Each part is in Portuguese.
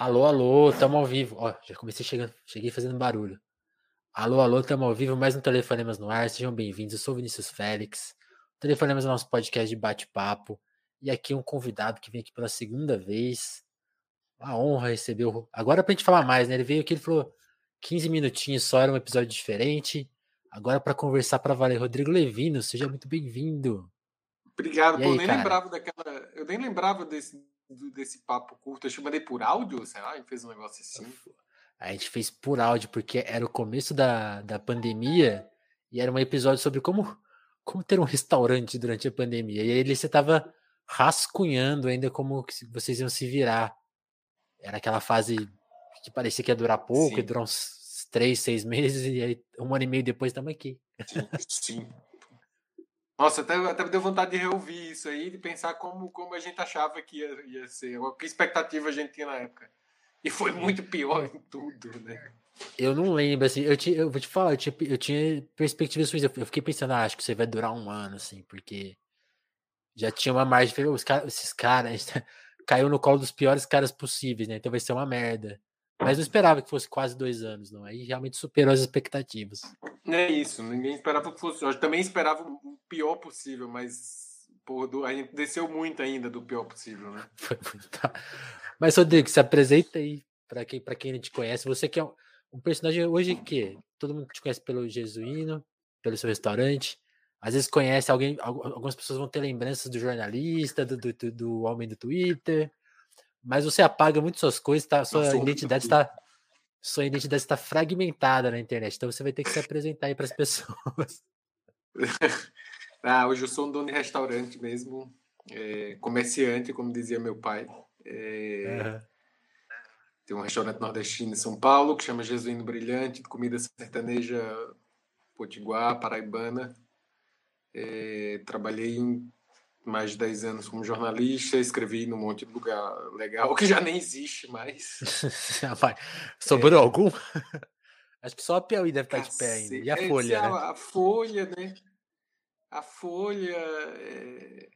Alô, alô, tamo ao vivo. Ó, já comecei chegando, cheguei fazendo barulho. Alô, alô, tamo ao vivo, mais um Telefonemas no ar, sejam bem-vindos, eu sou o Vinícius Félix. O Telefonemas é o nosso podcast de bate-papo, e aqui um convidado que vem aqui pela segunda vez. Uma honra receber o... Agora pra gente falar mais, né? Ele veio aqui, ele falou 15 minutinhos só, era um episódio diferente. Agora para conversar para valer, Rodrigo Levino, seja muito bem-vindo. Obrigado, pô, eu nem cara? lembrava daquela, eu nem lembrava desse desse papo curto? Eu mandei por áudio, sei lá, e fez um negócio assim. A gente fez por áudio, porque era o começo da, da pandemia e era um episódio sobre como, como ter um restaurante durante a pandemia. E aí você tava rascunhando ainda como vocês iam se virar. Era aquela fase que parecia que ia durar pouco, Sim. ia durar uns três, seis meses, e aí um ano e meio depois estamos aqui. Sim. Nossa, até, até deu vontade de reouvir isso aí, de pensar como, como a gente achava que ia, ia ser, que expectativa a gente tinha na época. E foi muito pior em tudo, né? Eu não lembro, assim, eu, te, eu vou te falar, eu tinha, eu tinha perspectivas eu fiquei pensando, ah, acho que você vai durar um ano, assim, porque já tinha uma margem, os cara, esses caras, caiu no colo dos piores caras possíveis, né, então vai ser uma merda. Mas não esperava que fosse quase dois anos, não. Aí realmente superou as expectativas. É isso, ninguém esperava que fosse. Eu também esperava o pior possível, mas pô, a gente desceu muito ainda do pior possível, né? Mas, Rodrigo, se apresenta aí para quem, pra quem a gente conhece. Você que é um, um personagem hoje que todo mundo te conhece pelo Jesuíno, pelo seu restaurante. Às vezes conhece alguém, algumas pessoas vão ter lembranças do jornalista, do, do, do homem do Twitter mas você apaga muito suas coisas, tá? Sua Nossa, identidade está sua identidade está fragmentada na internet, então você vai ter que se apresentar aí para as pessoas. ah, hoje eu sou um dono de restaurante mesmo, é, comerciante, como dizia meu pai. É, uhum. Tem um restaurante nordestino em São Paulo que chama Jesuíno Brilhante, de comida sertaneja potiguar, paraibana. É, trabalhei em mais de 10 anos como jornalista, escrevi num monte de lugar legal, que já nem existe mais. Sobrou é. algum? Acho que só a Piauí deve estar de pé ainda. E a é, Folha, né? A, a Folha, né? A Folha, é...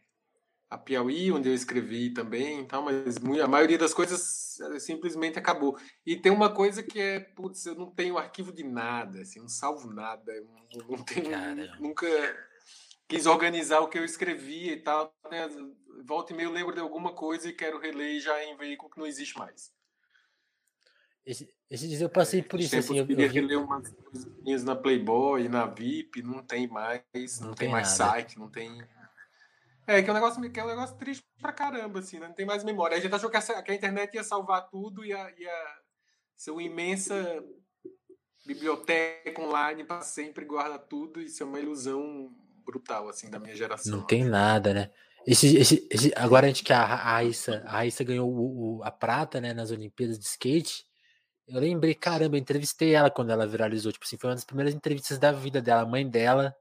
a Piauí, onde eu escrevi também, então, mas a maioria das coisas é, simplesmente acabou. E tem uma coisa que é, putz, eu não tenho arquivo de nada, assim, não salvo nada, não, não tenho, Cara. nunca quis organizar o que eu escrevi e tal. Né? Volta e meio lembro de alguma coisa e quero reler já em veículo que não existe mais. Esse, dias eu passei é, por isso. Assim, eu queria eu... reler umas coisinhas na Playboy, na VIP, não tem mais, não, não tem, tem, mais site, não tem. É, que é um negócio, que é um negócio triste pra caramba, assim, né? não tem mais memória. A gente achou que a, que a internet ia salvar tudo e ia, ia ser uma imensa biblioteca online para sempre guarda tudo. Isso é uma ilusão brutal, assim, da minha geração. Não tem nada, né? Esse, esse, esse, agora a gente que a Raíssa, a Raíssa ganhou o, o, a prata, né, nas Olimpíadas de skate. Eu lembrei, caramba, eu entrevistei ela quando ela viralizou. Tipo assim, foi uma das primeiras entrevistas da vida dela. A mãe dela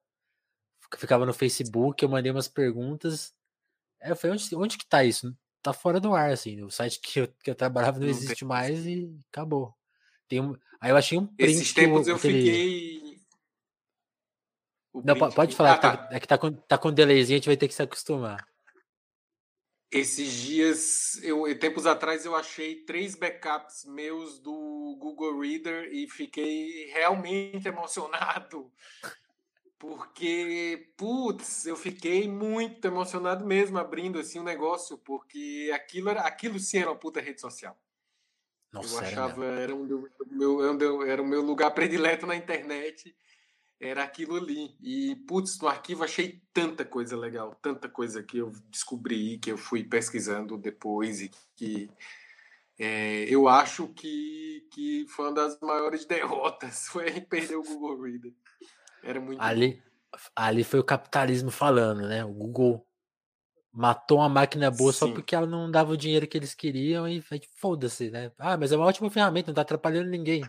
ficava no Facebook, eu mandei umas perguntas. É, foi onde, onde que tá isso? Tá fora do ar, assim. O site que eu, que eu trabalhava não, não existe tem. mais e acabou. Tem um, aí eu achei um print. Esses tempos eu aquele... fiquei não, pode falar, ah, tá, tá. é que tá com, tá com delayzinho, a gente vai ter que se acostumar. Esses dias, eu, tempos atrás, eu achei três backups meus do Google Reader e fiquei realmente emocionado. Porque, putz, eu fiquei muito emocionado mesmo abrindo assim o um negócio, porque aquilo, era, aquilo sim era uma puta rede social. Nossa, eu achava, era, era, um, meu, era o meu lugar predileto na internet era aquilo ali. E, putz, no arquivo achei tanta coisa legal, tanta coisa que eu descobri, que eu fui pesquisando depois e que é, eu acho que, que foi uma das maiores derrotas, foi perder o Google Reader. Era muito ali, ali foi o capitalismo falando, né? O Google matou uma máquina boa Sim. só porque ela não dava o dinheiro que eles queriam e foda-se, né? Ah, mas é uma ótima ferramenta, não tá atrapalhando ninguém.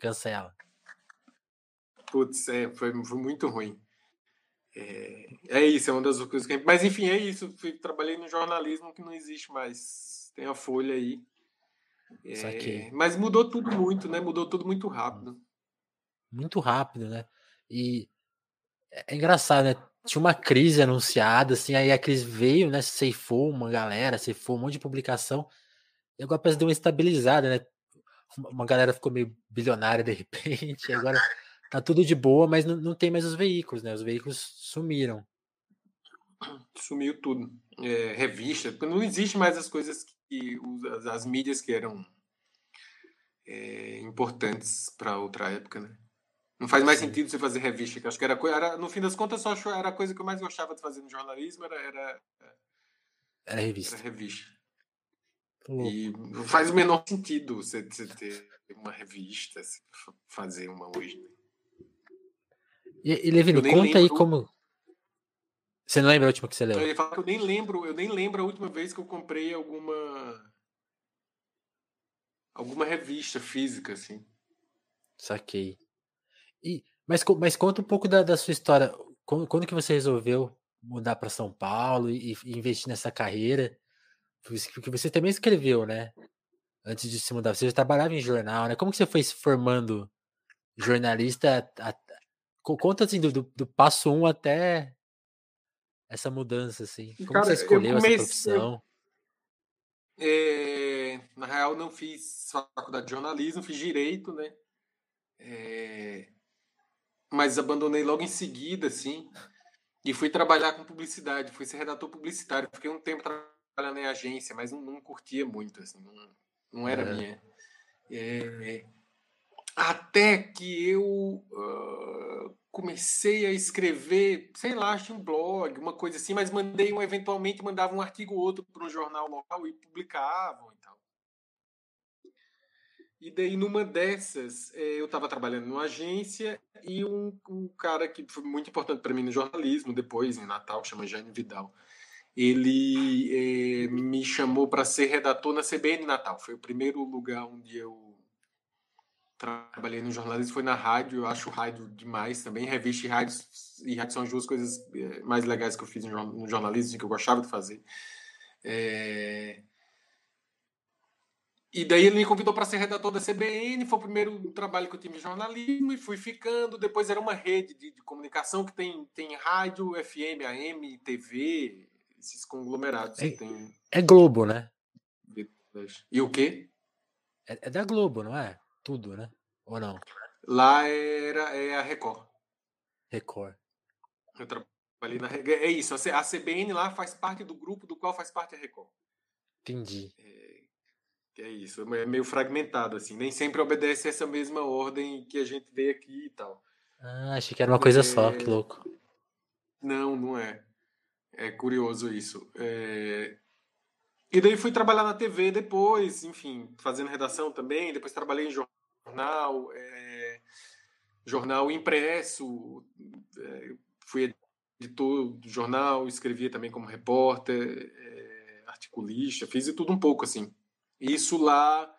Cancela. Putz, é, foi, foi muito ruim. É, é, isso, é uma das coisas que. Mas enfim, é isso. Trabalhei no jornalismo que não existe mais. Tem a Folha aí. É, mas mudou tudo muito, né? Mudou tudo muito rápido. Muito rápido, né? E é, é engraçado, né? Tinha uma crise anunciada, assim, aí a crise veio, né? Ceifou uma galera, ceifou um monte de publicação. E agora parece que deu uma estabilizada, né? Uma galera ficou meio bilionária de repente, agora tá tudo de boa, mas não, não tem mais os veículos, né? Os veículos sumiram. Sumiu tudo. É, revista, não existe mais as coisas que as, as mídias que eram é, importantes para outra época, né? Não faz mais Sim. sentido você fazer revista, que acho que era, era no fim das contas só era a coisa que eu mais gostava de fazer no jornalismo era era, era revista. Era revista. E não faz o menor sentido você, você ter uma revista, fazer uma hoje. E, e Levino, conta lembro... aí como. Você não lembra a última que você leu? Eu, eu nem lembro, eu nem lembro a última vez que eu comprei alguma alguma revista física, assim. Saquei. E, mas, mas conta um pouco da, da sua história. Quando, quando que você resolveu mudar para São Paulo e, e, investir nessa carreira? Porque você também escreveu, né? Antes de se mudar, você já trabalhava em jornal, né? Como que você foi se formando jornalista? A, a, conta assim do, do, do passo um até essa mudança, assim. Como Cara, você escolheu comecei, essa profissão? É, na real, não fiz faculdade de jornalismo, fiz direito, né? É, mas abandonei logo em seguida, assim, e fui trabalhar com publicidade, fui ser redator publicitário. Fiquei um tempo trabalhando em agência, mas não, não curtia muito, assim, não, não era é. minha. É, até que eu uh, comecei a escrever, sei lá, acho um blog, uma coisa assim, mas mandei um, eventualmente mandava um artigo ou outro para um jornal local e publicavam e tal. E daí, numa dessas, eh, eu estava trabalhando numa agência e um, um cara que foi muito importante para mim no jornalismo, depois, em Natal, chama Jane Vidal, ele eh, me chamou para ser redator na CBN Natal. Foi o primeiro lugar onde eu trabalhei no jornalismo foi na rádio, eu acho rádio demais também. Revista e rádio, e rádio são as duas coisas eh, mais legais que eu fiz no jornalismo, que eu gostava de fazer. É... E daí ele me convidou para ser redator da CBN, foi o primeiro trabalho que eu tive em jornalismo e fui ficando. Depois era uma rede de, de comunicação que tem, tem rádio, FM, AM, TV, esses conglomerados. É, tem... é Globo, né? E o quê? É, é da Globo, não é? Tudo, né? Ou não? Lá era é a Record. Record. Eu trabalhei na É isso, a CBN lá faz parte do grupo do qual faz parte a Record. Entendi. É, é isso, é meio fragmentado, assim. Nem sempre obedece essa mesma ordem que a gente vê aqui e tal. Ah, achei que era uma coisa é... só, que louco. Não, não é. É curioso isso. É... E daí fui trabalhar na TV depois, enfim, fazendo redação também. Depois trabalhei em jornal, é, jornal impresso, é, fui editor do jornal, escrevia também como repórter, é, articulista, fiz de tudo um pouco assim. Isso lá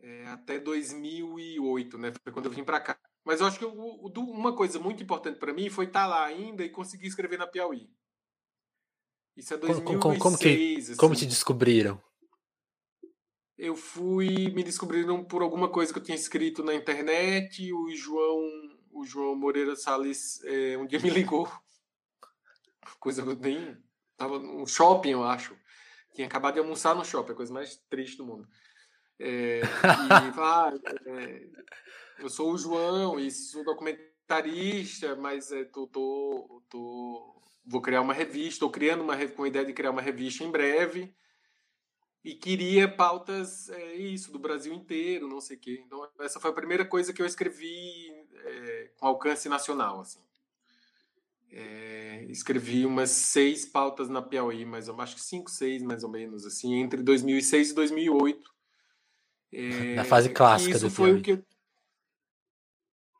é, até 2008, né? Foi quando eu vim para cá. Mas eu acho que eu, uma coisa muito importante para mim foi estar tá lá ainda e conseguir escrever na Piauí. Isso é 2006. Como, como, como, que, assim. como te descobriram? Eu fui me descobriram por alguma coisa que eu tinha escrito na internet. O João, o João Moreira Salles é, um dia me ligou, coisa que eu nem tava no shopping, eu acho. Tinha acabado de almoçar no shopping, a coisa mais triste do mundo. É, e ah, é, eu sou o João e sou documentarista, mas é, tô, tô, tô, vou criar uma revista, estou criando uma com a ideia de criar uma revista em breve e queria pautas é, isso do Brasil inteiro, não sei o quê. Então essa foi a primeira coisa que eu escrevi é, com alcance nacional, assim. É, escrevi umas seis pautas na Piauí, mas eu acho que cinco, seis mais ou menos, assim, entre 2006 e 2008. É, na fase clássica isso do foi Piauí. o que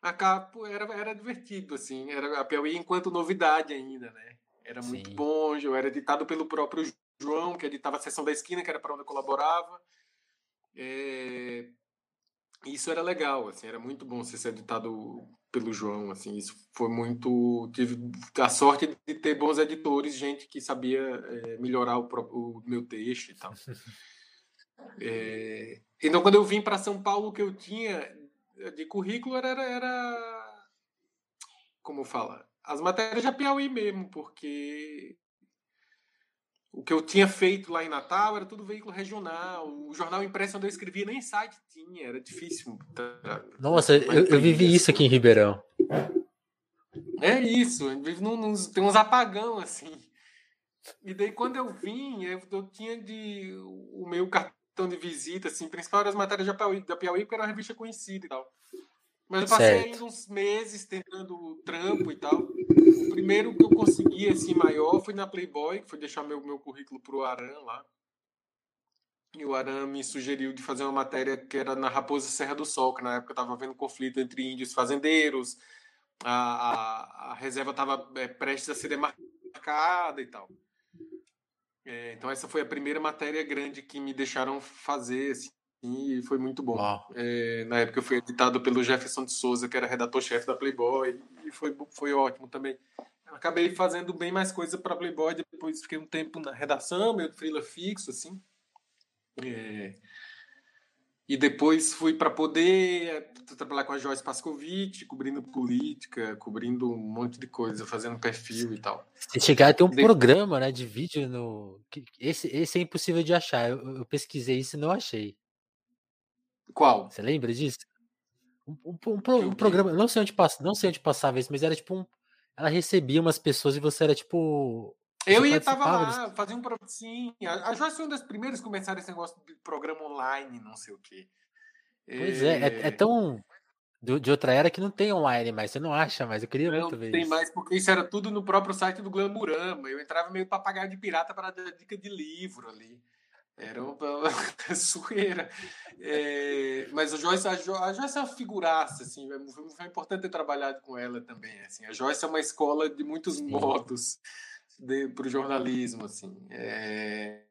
a capo era era divertido assim, era a Piauí enquanto novidade ainda, né? Era muito Sim. bom, era editado pelo próprio João, que editava a Sessão da Esquina, que era para onde eu colaborava. É... Isso era legal, assim, era muito bom ser editado pelo João, assim, isso foi muito... Tive a sorte de ter bons editores, gente que sabia é, melhorar o, o, meu texto e tal. É... Então, quando eu vim para São Paulo, o que eu tinha de currículo era, era como fala, as matérias de Piauí mesmo, porque o que eu tinha feito lá em Natal era tudo veículo regional. O jornal impresso onde eu escrevia nem site tinha, era difícil. Nossa, eu, eu vivi isso aqui em Ribeirão. É isso, num, num, tem uns apagão assim. E daí quando eu vim, eu, eu, tinha de o meu cartão de visita, assim, principal das matérias da Piauí, da Piauí, porque era uma revista conhecida e tal. Mas eu passei certo. ainda uns meses tentando trampo e tal. O primeiro que eu consegui, assim, maior foi na Playboy, que foi deixar meu, meu currículo pro Aran lá. E o Aran me sugeriu de fazer uma matéria que era na Raposa Serra do Sol, que na época estava havendo conflito entre índios e fazendeiros, a, a, a reserva estava é, prestes a ser demarcada e tal. É, então essa foi a primeira matéria grande que me deixaram fazer, assim, e foi muito bom. É, na época eu fui editado pelo Jefferson de Souza, que era redator-chefe da Playboy, e foi, foi ótimo também. Eu acabei fazendo bem mais coisa para Playboy, depois fiquei um tempo na redação, meio freela fixo, assim. É, e depois fui para poder é, trabalhar com a Joyce Pascovitch, cobrindo política, cobrindo um monte de coisa, fazendo perfil e tal. Se chegar a ter um de... programa né, de vídeo no. Esse, esse é impossível de achar. Eu, eu pesquisei isso e não achei. Qual? Você lembra disso? Um, um, um, um programa, não sei onde passa, não sei onde passava isso, mas era tipo um. Ela recebia umas pessoas e você era tipo. Eu ia tava lá, fazia um sim. A, a Joyce foi uma das primeiras a começar esse negócio de programa online, não sei o quê. Pois é, é, é tão de outra era que não tem online mais, você não acha mais. Eu queria não muito ver. Não tem mais, porque isso era tudo no próprio site do Glamurama. Eu entrava meio papagaio de pirata para dar dica de livro ali. Era uma sueira. É, mas a Joyce, a, jo, a Joyce é uma figuraça, assim, foi, foi, importante ter trabalhado com ela também. Assim. A Joyce é uma escola de muitos Sim. modos para o jornalismo. Assim. É,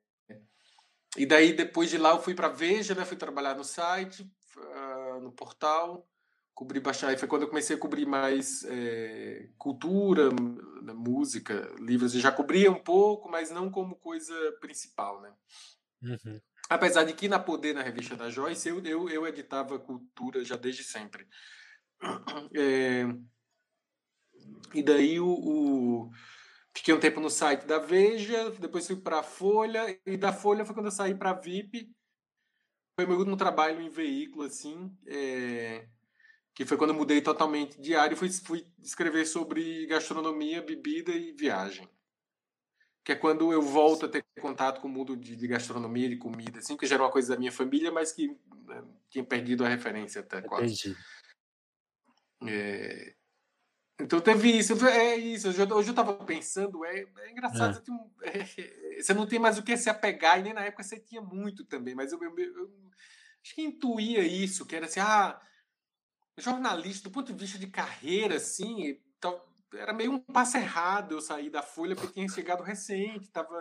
e daí, depois de lá, eu fui para Veja, né, fui trabalhar no site, uh, no portal, cobri baixar. E foi quando eu comecei a cobrir mais é, cultura, música, livros. Eu já cobria um pouco, mas não como coisa principal, né? Uhum. Apesar de que na Poder, na revista da Joyce, eu, eu, eu editava cultura já desde sempre. É, e daí o, o, fiquei um tempo no site da Veja, depois fui para a Folha, e da Folha foi quando eu saí para a VIP. Foi meu último trabalho em veículo, assim, é, que foi quando eu mudei totalmente de área e fui, fui escrever sobre gastronomia, bebida e viagem que é quando eu volto a ter contato com o mundo de, de gastronomia, de comida, assim, que já era uma coisa da minha família, mas que né, tinha perdido a referência até quase. É... Então teve isso, é isso. Hoje eu estava pensando, é, é engraçado, é. É, você não tem mais o que se apegar, e nem na época você tinha muito também, mas eu, eu, eu acho que intuía isso, que era assim, ah, jornalista, do ponto de vista de carreira, assim, era meio um passo errado eu sair da Folha, porque tinha chegado recente, tava...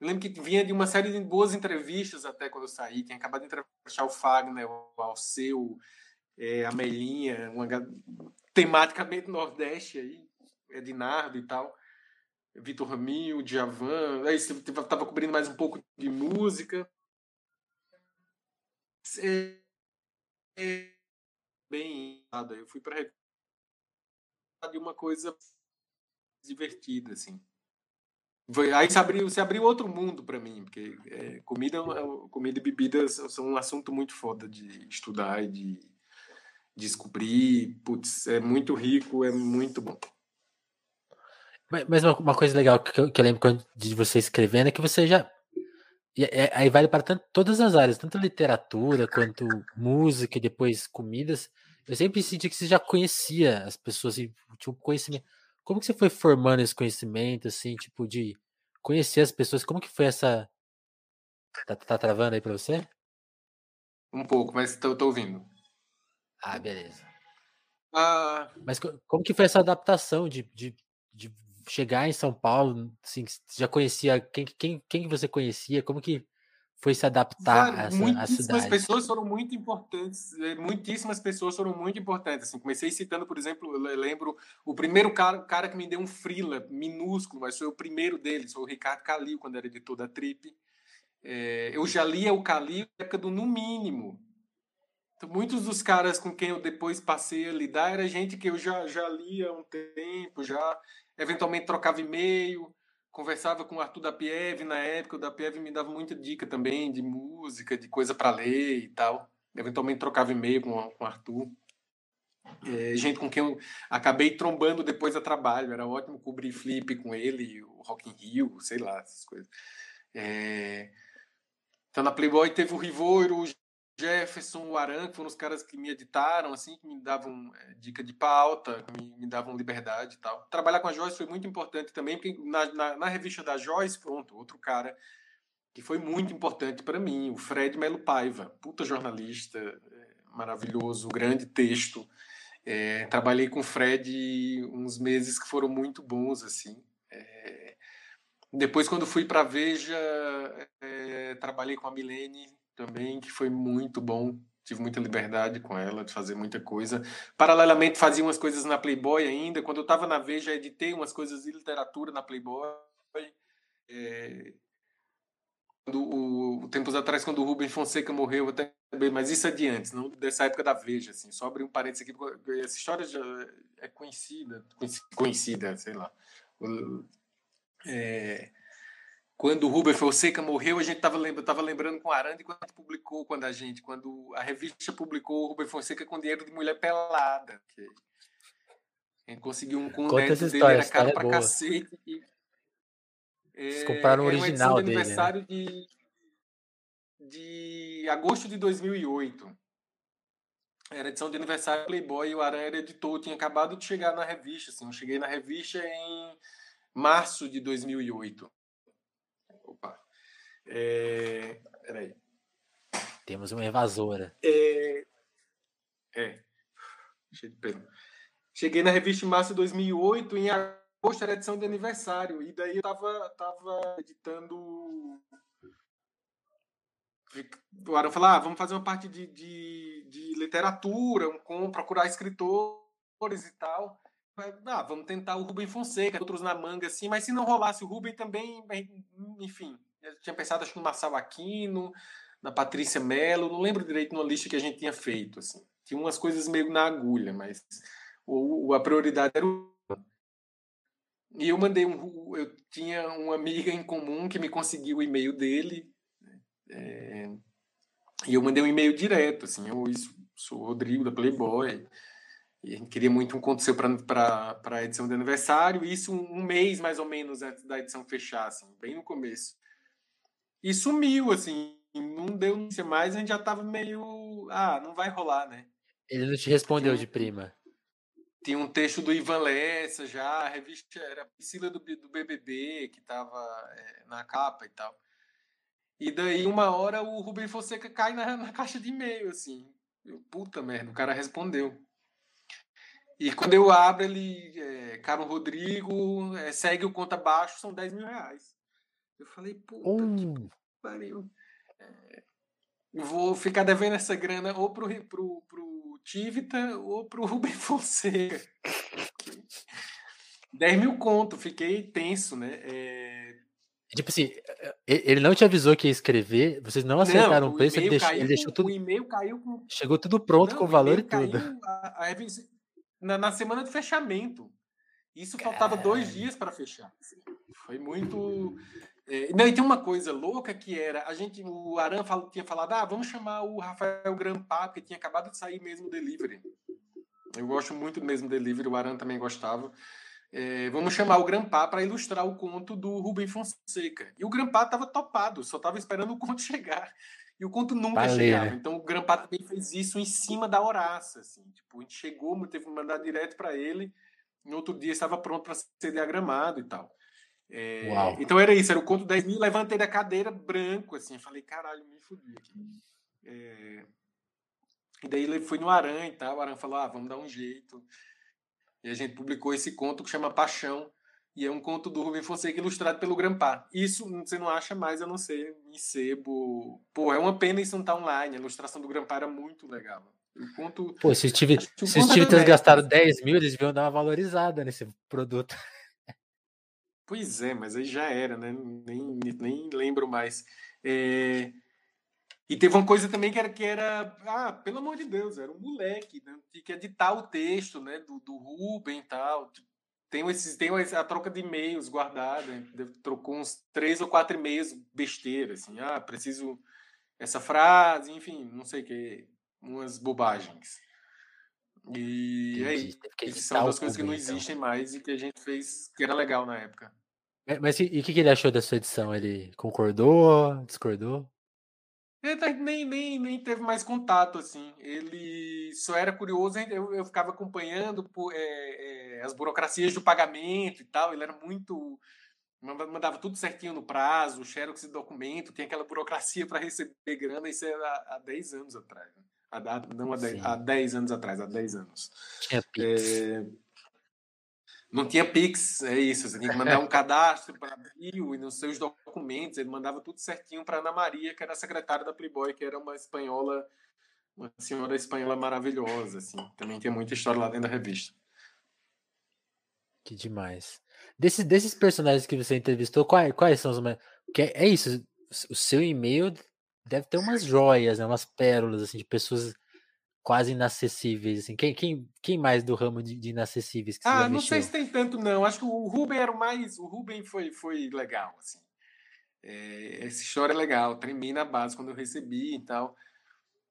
Eu lembro que vinha de uma série de boas entrevistas até quando eu saí, tinha acabado de entrevistar o Fagner, o Alceu, é, a Melinha, uma tematicamente Nordeste aí, Ednardo e tal, Vitor Raminho, Djavan, aí você tava cobrindo mais um pouco de música. É, é, bem, eu fui para de uma coisa divertida, assim. Aí se abriu, se abriu outro mundo para mim, porque é, comida, é comida e bebidas são um assunto muito foda de estudar e de descobrir. Putz, é muito rico, é muito bom. Mas uma, coisa legal que eu, que eu lembro de você escrevendo é que você já. É, aí vale para todas as áreas, tanto literatura quanto música e depois comidas. Eu sempre senti que você já conhecia as pessoas tinha um conhecimento. Como que você foi formando esse conhecimento, assim, tipo, de conhecer as pessoas? Como que foi essa. Tá, tá travando aí pra você? Um pouco, mas tô, tô ouvindo. Ah, beleza. Ah... Mas como que foi essa adaptação de, de, de chegar em São Paulo? Assim, já conhecia quem, quem, quem você conhecia? Como que foi se adaptar a essa Muitíssimas pessoas foram muito importantes, eh, muitíssimas pessoas foram muito importantes. Assim, comecei citando, por exemplo, eu lembro o primeiro cara, cara que me deu um freela minúsculo, mas foi o primeiro deles, foi o Ricardo Calil, quando era editor da Trip. É, eu já lia o Calil na época do No Mínimo. Então, muitos dos caras com quem eu depois passei a lidar era gente que eu já, já lia há um tempo, já eventualmente trocava e-mail. Conversava com o Arthur da Pieve na época, o da Pieve me dava muita dica também de música, de coisa para ler e tal. Eventualmente trocava e-mail com, com o Arthur. É, gente com quem eu acabei trombando depois a trabalho. Era ótimo cobrir flip com ele, o Rock in Rio, sei lá, essas coisas. É... Então na Playboy teve o Rivoiro, o Jefferson, o Aran, que foram os caras que me editaram, assim, que me davam é, dica de pauta, me, me, davam liberdade e tal. Trabalhar com a Joyce foi muito importante também, porque na, na, na revista da Joyce, pronto, outro cara que foi muito importante para mim, o Fred Melo Paiva, puta jornalista, é, maravilhoso, grande texto. É, trabalhei com o Fred uns meses que foram muito bons, assim. É, depois, quando fui para Veja, é, trabalhei com a Milene também, que foi muito bom. Tive muita liberdade com ela de fazer muita coisa. Paralelamente, fazia umas coisas na Playboy ainda. Quando eu estava na Veja, editei umas coisas de literatura na Playboy. É, o, tempos atrás, quando o Rubens Fonseca morreu, até mas isso é de antes, não dessa época da Veja, assim. Só abrir um parênteses aqui, porque essa história já é conhecida, conhecida, sei lá. É, quando o Rubens Fonseca morreu, a gente estava lembrando, tava lembrando com o Aranda quando publicou, quando a gente, quando a revista publicou o Rubens Fonseca com dinheiro de mulher pelada. Que a gente conseguiu um com Conta essa história, dele, era caro pra é cacete. E, é, compraram o original é dele. Né? aniversário né? de, de agosto de 2008. Era edição de aniversário Playboy e o Aranha era editor. tinha acabado de chegar na revista. Assim, eu cheguei na revista em março de 2008. É... Peraí. Temos uma evasora. É. é. Cheio de pena. Cheguei na revista em março de 2008. Em Poxa, era edição de aniversário. E daí eu tava, tava editando. O Aaron falou: ah, vamos fazer uma parte de, de, de literatura, um, com, procurar escritores e tal. Ah, vamos tentar o Rubem Fonseca, outros na manga, assim, mas se não rolasse o Rubem também, enfim. Eu tinha pensado, acho que no Marçal Aquino, na Patrícia Mello, não lembro direito numa lista que a gente tinha feito, assim. Tinha umas coisas meio na agulha, mas o, a prioridade era o e eu mandei um. Eu tinha uma amiga em comum que me conseguiu o e-mail dele. É, e eu mandei um e-mail direto, assim. Eu sou o Rodrigo da Playboy. E a gente queria muito um conto seu para a edição de aniversário. Isso um, um, mês mais ou menos antes da edição fechar, assim, bem no começo. E sumiu, assim. Não deu notícia mais, a gente já tava meio. Ah, não vai rolar, né? Ele não te respondeu de prima. Tinha um texto do Ivan Lessa já, a revista era a Priscila do, do BBB, que estava é, na capa e tal. E daí, uma hora, o Rubem Fonseca cai na, na caixa de e-mail, assim. Eu, Puta merda, o cara respondeu. E quando eu abro, ele, é, Caro Rodrigo, é, segue o conta abaixo, são 10 mil reais. Eu falei, puta um. que pariu. É, vou ficar devendo essa grana ou pro, pro, pro Tivita ou pro Rubem Fonseca. 10 mil conto, fiquei tenso, né? É... Tipo assim, ele não te avisou que ia escrever, vocês não acertaram não, o preço, ele, deixou, ele deixou tudo. O e-mail caiu com. Chegou tudo pronto não, com o valor e tudo. A, a, na, na, semana de fechamento. Isso faltava dois dias para fechar. Foi muito. É, não, e tem uma coisa louca que era, a gente, o Aran fal, tinha falado, ah, vamos chamar o Rafael Grampá, porque tinha acabado de sair mesmo Delivery. Eu gosto muito do mesmo Delivery, o Aran também gostava. É, vamos chamar o Grampá para ilustrar o conto do Rubem Fonseca. E o Grampá estava topado, só estava esperando o conto chegar. E o conto nunca Valeu. chegava. Então o Grampá também fez isso em cima da horaça. Assim. Tipo, a gente chegou, teve que mandar direto para ele. No outro dia estava pronto para ser diagramado e tal. É, então era isso, era o conto 10 mil, levantei da cadeira branco, assim, falei, caralho, me fudi aqui. É, e daí ele foi no Aran e tal, o Aran falou, ah, vamos dar um jeito. E a gente publicou esse conto que chama Paixão, e é um conto do Rubem Fonseca ilustrado pelo Grampá. Isso você não acha mais, eu não sei, em sebo. Pô, é uma pena isso não estar tá online, a ilustração do Grampá era muito legal. O conto, Pô, se, tive, se os times gastaram 10 mil, eles deviam dar uma valorizada nesse produto. Pois é, mas aí já era, né? Nem, nem lembro mais. É... E teve uma coisa também que era, que era, ah, pelo amor de Deus, era um moleque, né? tinha que editar o texto, né, do, do Ruben e tal. tem, esses, tem a troca de e-mails guardada. Trocou uns três ou quatro e-mails besteira, assim. Ah, preciso essa frase, enfim, não sei o que. Umas bobagens. E é isso. São das coisas que não então. existem mais e que a gente fez que era legal na época. Mas e o que, que ele achou da sua edição? Ele concordou? Discordou? Ele tá, nem, nem, nem teve mais contato, assim. Ele só era curioso, eu, eu ficava acompanhando por, é, é, as burocracias do pagamento e tal. Ele era muito. Mandava tudo certinho no prazo, xerox de documento, tinha aquela burocracia para receber grana, isso era há, há 10 anos atrás. Né? Há, não há 10, há 10 anos atrás, há 10 anos. Tinha Pix. É, não tinha Pix, é isso. Você tinha que mandar um cadastro para Bio e nos seus documentos. Ele mandava tudo certinho para Ana Maria, que era a secretária da Playboy, que era uma espanhola, uma senhora espanhola maravilhosa. Assim. Também tem muita história lá dentro da revista. Que demais. Desses, desses personagens que você entrevistou, quais, quais são os mais. Que é, é isso, o seu e-mail deve ter umas joias, né, umas pérolas assim, de pessoas quase inacessíveis, assim. Quem, quem, quem mais do ramo de, de inacessíveis que Ah, não sei se tem tanto, não. Acho que o Ruben era o mais. O Ruben foi, foi legal, assim. É, essa história é legal. Tremei na base quando eu recebi e tal.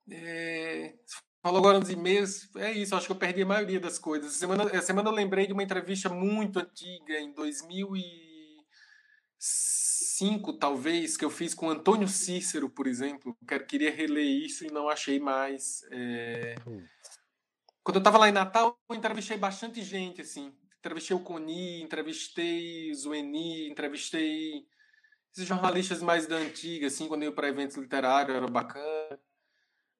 É, falou agora nos e-mails. É isso, acho que eu perdi a maioria das coisas. Essa semana, essa semana eu lembrei de uma entrevista muito antiga, em 2000 e cinco, talvez, que eu fiz com Antônio Cícero, por exemplo. Quero, queria reler isso e não achei mais. É... Quando eu estava lá em Natal, eu entrevistei bastante gente, assim. Entrevistei o Coni, entrevistei o Zueni, entrevistei esses jornalistas mais da antiga, assim, quando eu ia para eventos literários, era bacana.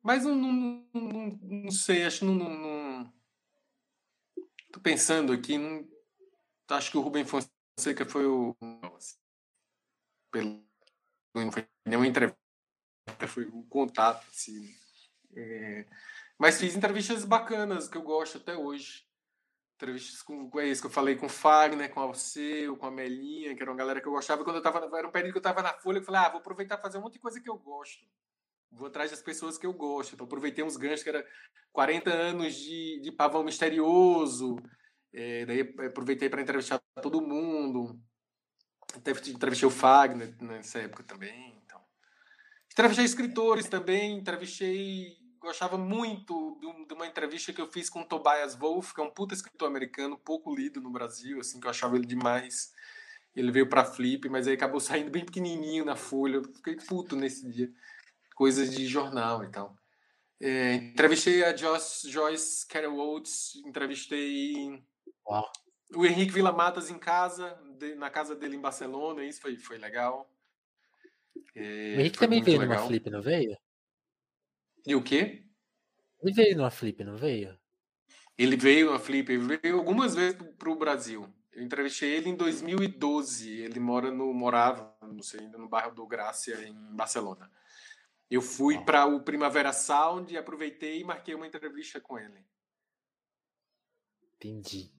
Mas não, não, não, não sei, acho que não, não, Tô pensando aqui, não, acho que o Rubem Fonseca foi o pelo não foi nenhuma entrevista, foi um contato, assim. É, mas fiz entrevistas bacanas que eu gosto até hoje. Entrevistas com, é isso que eu falei com o Fagner, com o Alceu, com a Melinha, que era uma galera que eu gostava. Quando eu tava, era um período que eu estava na Folha, eu falei, ah, vou aproveitar fazer um monte de coisa que eu gosto. Vou atrás das pessoas que eu gosto. Então, aproveitei uns ganchos que era 40 anos de, de pavão misterioso. É, daí aproveitei para entrevistar todo mundo. Entrevistei o Fagner nessa época também. Então. Entrevistei escritores também, entrevistei. Gostava muito de uma entrevista que eu fiz com o Tobias Wolff, que é um puta escritor americano, pouco lido no Brasil, assim, que eu achava ele demais. Ele veio para Flip, mas aí acabou saindo bem pequenininho na Folha. Eu fiquei puto nesse dia. Coisas de jornal e tal. É, entrevistei a Joyce, Joyce Carol Oates, entrevistei Uau. o Henrique Vila Matas em casa, de, na casa dele em Barcelona, isso foi, foi legal. É, o Henrique também veio legal. numa flip, não veio? E o quê? Ele veio numa flip, não veio? Ele veio numa flip, ele veio algumas vezes para o Brasil. Eu entrevistei ele em 2012. Ele mora no morava, não sei, ainda no bairro do Grácia em Barcelona. Eu fui para o Primavera Sound e aproveitei e marquei uma entrevista com ele. Entendi.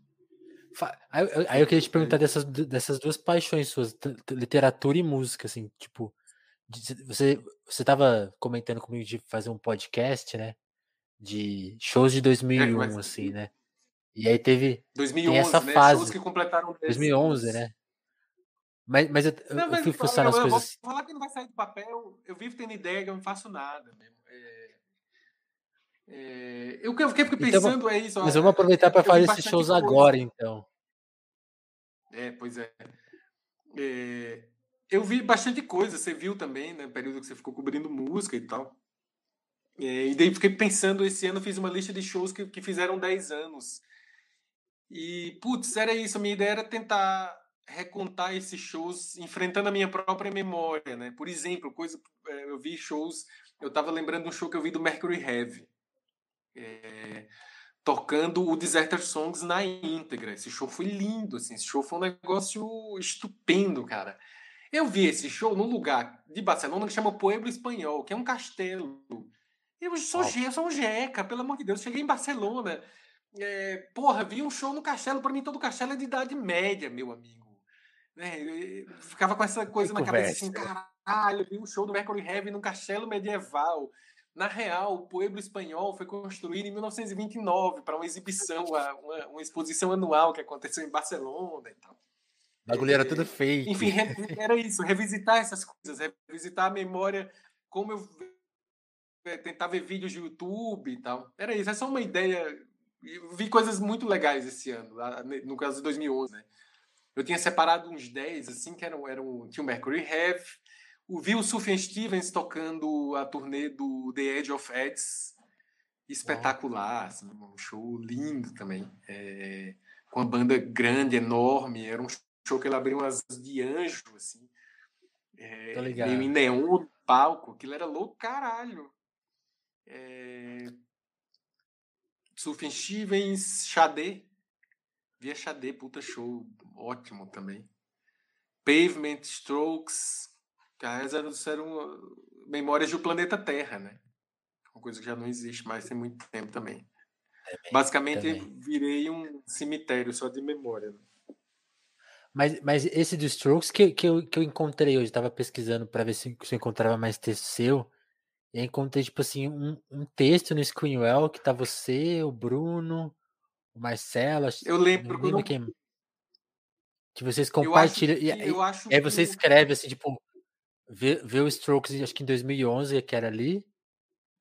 Aí, aí eu queria te perguntar dessas, dessas duas paixões suas, literatura e música, assim, tipo, você você estava comentando comigo de fazer um podcast, né? De shows de 2001, é, assim, né? E aí teve 2011, essa né? fase. Shows que completaram 2011, né? Mas, mas eu, não, eu fui fuçando as coisas. Eu vou falar que não vai sair do papel, eu vivo tendo ideia que eu não faço nada mesmo. É, é, eu, fiquei então pensando então, é isso. Mas vamos aproveitar para fazer esses shows agora, então. É, pois é. é. Eu vi bastante coisa, você viu também, né? Período que você ficou cobrindo música e tal. É, e daí fiquei pensando, esse ano fiz uma lista de shows que, que fizeram 10 anos. E, putz, era isso. A minha ideia era tentar recontar esses shows enfrentando a minha própria memória, né? Por exemplo, coisa, é, eu vi shows, eu estava lembrando de um show que eu vi do Mercury Heavy. É, tocando o Deserter Songs na íntegra. Esse show foi lindo, assim, esse show foi um negócio estupendo, cara. Eu vi esse show num lugar de Barcelona que chama Pueblo Espanhol, que é um castelo. Eu sou, oh. sou um jeca, pelo amor de Deus. Cheguei em Barcelona. É, porra, vi um show no castelo. Para mim, todo castelo é de idade média, meu amigo. É, ficava com essa coisa na cabeça assim, caralho, vi um show do Mercury Heavy num castelo medieval. Na real, o Pueblo Espanhol foi construído em 1929 para uma exibição, uma, uma, exposição anual que aconteceu em Barcelona e tal. A bagulho era tudo feio. Enfim, era isso, revisitar essas coisas, revisitar a memória, como eu é, tentar ver vídeos de YouTube e tal. Era isso, é só uma ideia. Eu vi coisas muito legais esse ano, no caso de 2011, né? Eu tinha separado uns 10, assim, que eram, eram tinha o Mercury Heavy, vi o Sufjan Stevens tocando a turnê do The Edge of Eds, espetacular, assim, um show lindo também, é, com uma banda grande, enorme, era um show que ele abriu umas de anjo, assim, é, meio em neon palco, aquilo era louco caralho. É, Sufjan Stevens, Xadê, via Xadê, puta show, ótimo também. Pavement, Strokes, que eram, eram memórias do planeta Terra, né? Uma coisa que já não existe mais tem muito tempo também. também Basicamente, também. virei um cemitério só de memória. Né? Mas, mas esse do Strokes que, que, eu, que eu encontrei hoje, estava pesquisando para ver se, se eu encontrava mais texto seu. E encontrei, tipo assim, um, um texto no Screenwell que tá você, o Bruno, o Marcelo. Eu lembro, não lembro quem. Que vocês compartilham. Eu acho que, eu acho e aí você escreve assim, tipo, vê, vê o Strokes, acho que em 2011, que era ali.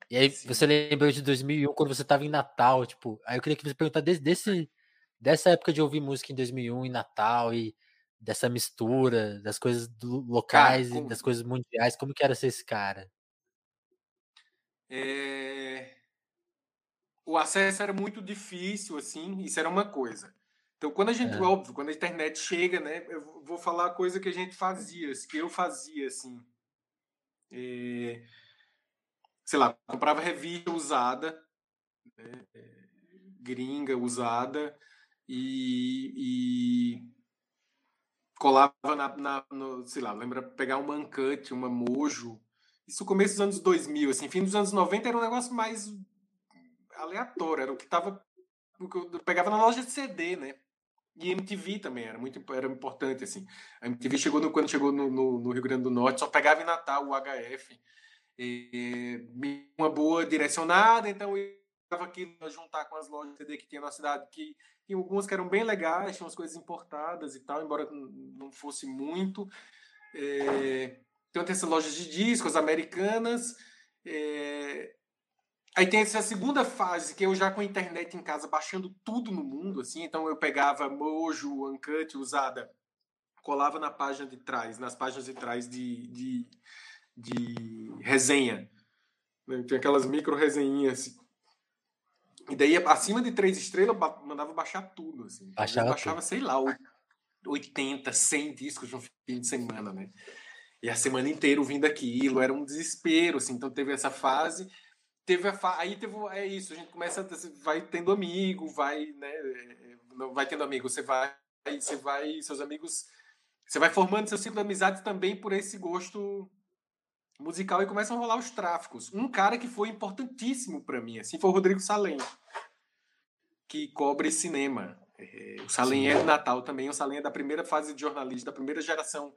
E aí Sim. você lembrou de 2001, quando você tava em Natal, tipo. Aí eu queria que você perguntasse desse, desse, dessa época de ouvir música em 2001, em Natal, e dessa mistura, das coisas locais cara, e das coisas mundiais, como que era ser esse cara? É... O acesso era muito difícil, assim, isso era uma coisa. Então, quando a gente, é. óbvio, quando a internet chega, né, eu vou falar a coisa que a gente fazia, que eu fazia, assim. É, sei lá, comprava revista usada, né, gringa usada, e, e colava na, na no, sei lá, lembra pegar uma Uncut, uma Mojo. Isso começo dos anos 2000, assim, fim dos anos 90 era um negócio mais aleatório, era o que tava o que eu pegava na loja de CD, né? E MTV também era muito era importante assim. A MTV chegou no, quando chegou no, no, no, Rio Grande do Norte, só pegava em Natal o HF. E, uma boa direcionada, então eu estava aqui juntar com as lojas CD que tinha na cidade, que tinha algumas que eram bem legais, tinham umas coisas importadas e tal, embora não fosse muito. É, então tem essas lojas de discos americanas. É, Aí tem essa segunda fase, que eu já com a internet em casa baixando tudo no mundo, assim, então eu pegava Mojo, Uncut, usada, colava na página de trás, nas páginas de trás de, de, de resenha. Né? Tinha aquelas micro resenhinhas. Assim. E daí, acima de três estrelas, mandava baixar tudo. Assim. Baixava, baixava sei lá, 80, 100 discos no fim de semana, né? E a semana inteira ouvindo aquilo, era um desespero, assim. Então teve essa fase teve a fa... aí teve é isso a gente começa vai tendo amigo vai né não vai tendo amigo você vai você vai seus amigos você vai formando seu ciclo de amizade também por esse gosto musical e começam a rolar os tráficos. Um cara que foi importantíssimo para mim assim foi o Rodrigo Salem que cobre cinema. É, o Salem é de Natal também o Salem é da primeira fase de jornalista da primeira geração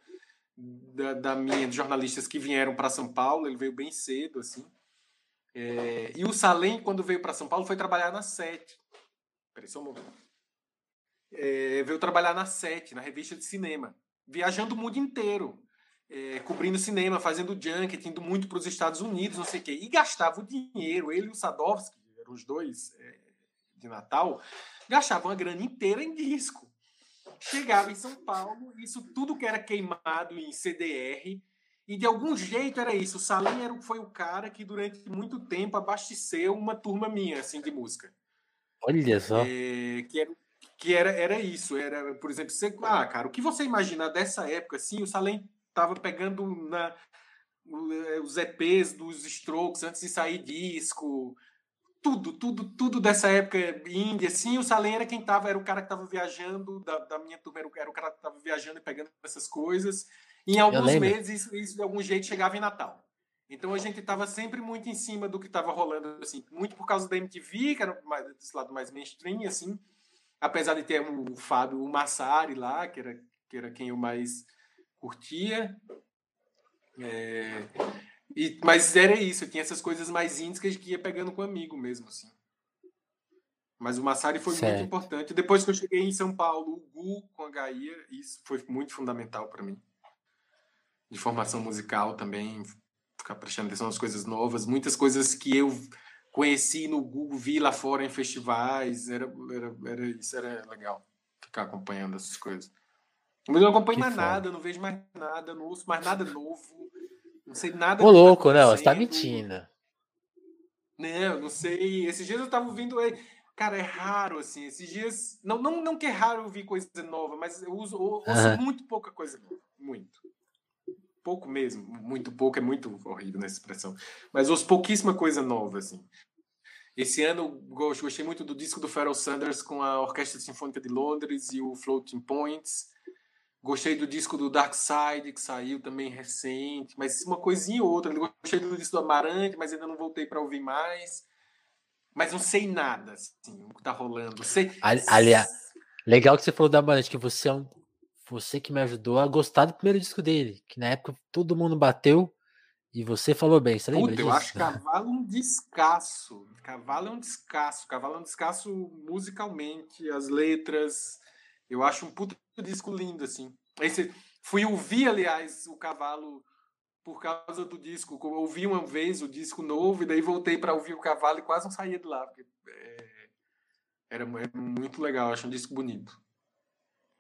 da, da minha de jornalistas que vieram para São Paulo ele veio bem cedo assim é, e o Salem, quando veio para São Paulo, foi trabalhar na Sete. Peraí, só um momento. É, veio trabalhar na Sete, na revista de cinema, viajando o mundo inteiro, é, cobrindo cinema, fazendo junket, indo muito para os Estados Unidos, não sei o quê. E gastava o dinheiro. Ele e o Sadovski, eram os dois é, de Natal, gastavam a grana inteira em disco. Chegava em São Paulo, isso tudo que era queimado em CDR, e de algum jeito era isso. O Salim era, foi o cara que durante muito tempo abasteceu uma turma minha, assim, de música. Olha só. É, que era, que era, era isso. Era, por exemplo, você, ah, cara, o que você imagina dessa época, assim, o Salim tava pegando na, é, os EPs dos Strokes antes de sair disco, tudo, tudo, tudo dessa época índia, assim, o Salem era quem tava, era o cara que tava viajando, da, da minha turma, era o, era o cara que tava viajando e pegando essas coisas, em alguns meses, isso, isso, de algum jeito chegava em Natal. Então a gente estava sempre muito em cima do que estava rolando, assim, muito por causa da MTV, que era mais, desse lado mais mainstream, assim. Apesar de ter o Fábio o Massari lá, que era, que era quem eu mais curtia. É, E, mas era isso, tinha essas coisas mais íntimas que a gente ia pegando com amigo mesmo, assim. Mas o Massari foi certo. muito importante. Depois que eu cheguei em São Paulo, o Gu com a Gaia, isso foi muito fundamental para mim. De formação musical também, ficar prestando atenção nas coisas novas, muitas coisas que eu conheci no Google, vi lá fora em festivais, era, era, era isso era legal, ficar acompanhando essas coisas. Mas eu não acompanho que mais foda. nada, não vejo mais nada, não ouço mais nada novo, não sei nada. Ô, louco, tá não, você tá mentindo. Não, não sei. Esses dias eu tava ouvindo. Cara, é raro, assim. Esses dias. Não, não, não que é raro ouvir coisa nova, mas eu uso, eu ouço uhum. muito pouca coisa nova. Muito pouco mesmo, muito pouco, é muito horrível nessa expressão, mas ouço pouquíssima coisa nova, assim. Esse ano gostei muito do disco do Pharoah Sanders com a Orquestra Sinfônica de Londres e o Floating Points. Gostei do disco do Dark Side, que saiu também recente, mas uma coisinha ou outra. Gostei do disco do Amarante, mas ainda não voltei para ouvir mais. Mas não sei nada, assim, o que tá rolando. Sei... Aliás, legal que você falou do Amarante, que você é um você que me ajudou a gostar do primeiro disco dele, que na época todo mundo bateu e você falou bem, você lembra Puta, disso? eu acho Cavalo um descasso. Cavalo é um descasso. Cavalo é um descasso musicalmente, as letras. Eu acho um puto disco lindo, assim. Esse, fui ouvir, aliás, o Cavalo por causa do disco. Eu ouvi uma vez o disco novo e daí voltei para ouvir o Cavalo e quase não saía de lá. Porque, é, era, era muito legal, acho um disco bonito.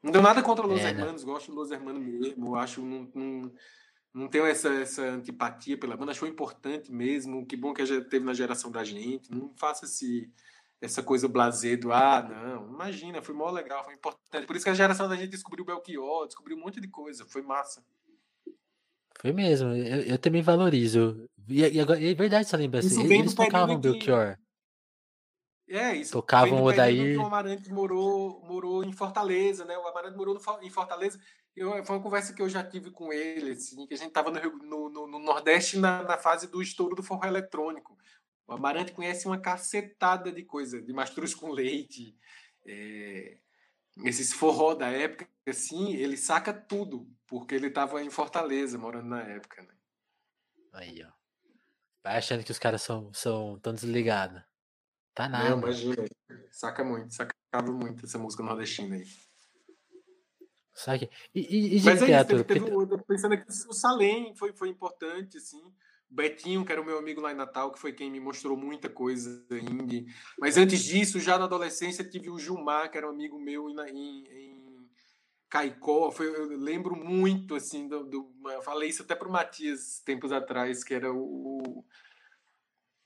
Não deu nada contra Los é? Hermanos, gosto de Los Hermanos mesmo, acho não, não, não tenho essa, essa antipatia pela banda, achou importante mesmo, que bom que já teve na geração da gente, não faça esse, essa coisa blazer do, ah, não, imagina, foi mó legal, foi importante, por isso que a geração da gente descobriu Belchior, descobriu um monte de coisa, foi massa. Foi mesmo, eu, eu também valorizo, e, e, agora, é verdade essa lembrança, eles tocavam Belchior. É, isso. Tocavam o. O Amarante morou, morou em Fortaleza, né? O Amarante morou no, em Fortaleza. Eu, foi uma conversa que eu já tive com ele, assim, que a gente estava no, no, no, Nordeste na, na fase do estouro do forró eletrônico. O Amarante conhece uma cacetada de coisa, de mastruz com leite, é, esses forró da época, assim, ele saca tudo, porque ele estava em Fortaleza, morando na época, né? Aí, ó. Vai achando que os caras são, são tão desligados. Tá nada. Não, imagina. Saca muito, sacava muito essa música nordestina aí. Sabe? E, e, e de Mas? É isso, teve, teve, pensando que o Salem foi, foi importante, assim. O Betinho, que era o meu amigo lá em Natal, que foi quem me mostrou muita coisa indie. Mas antes disso, já na adolescência, tive o Gilmar, que era um amigo meu em, em, em Caicó. Foi, eu lembro muito, assim, do, do, eu falei isso até pro Matias tempos atrás, que era o,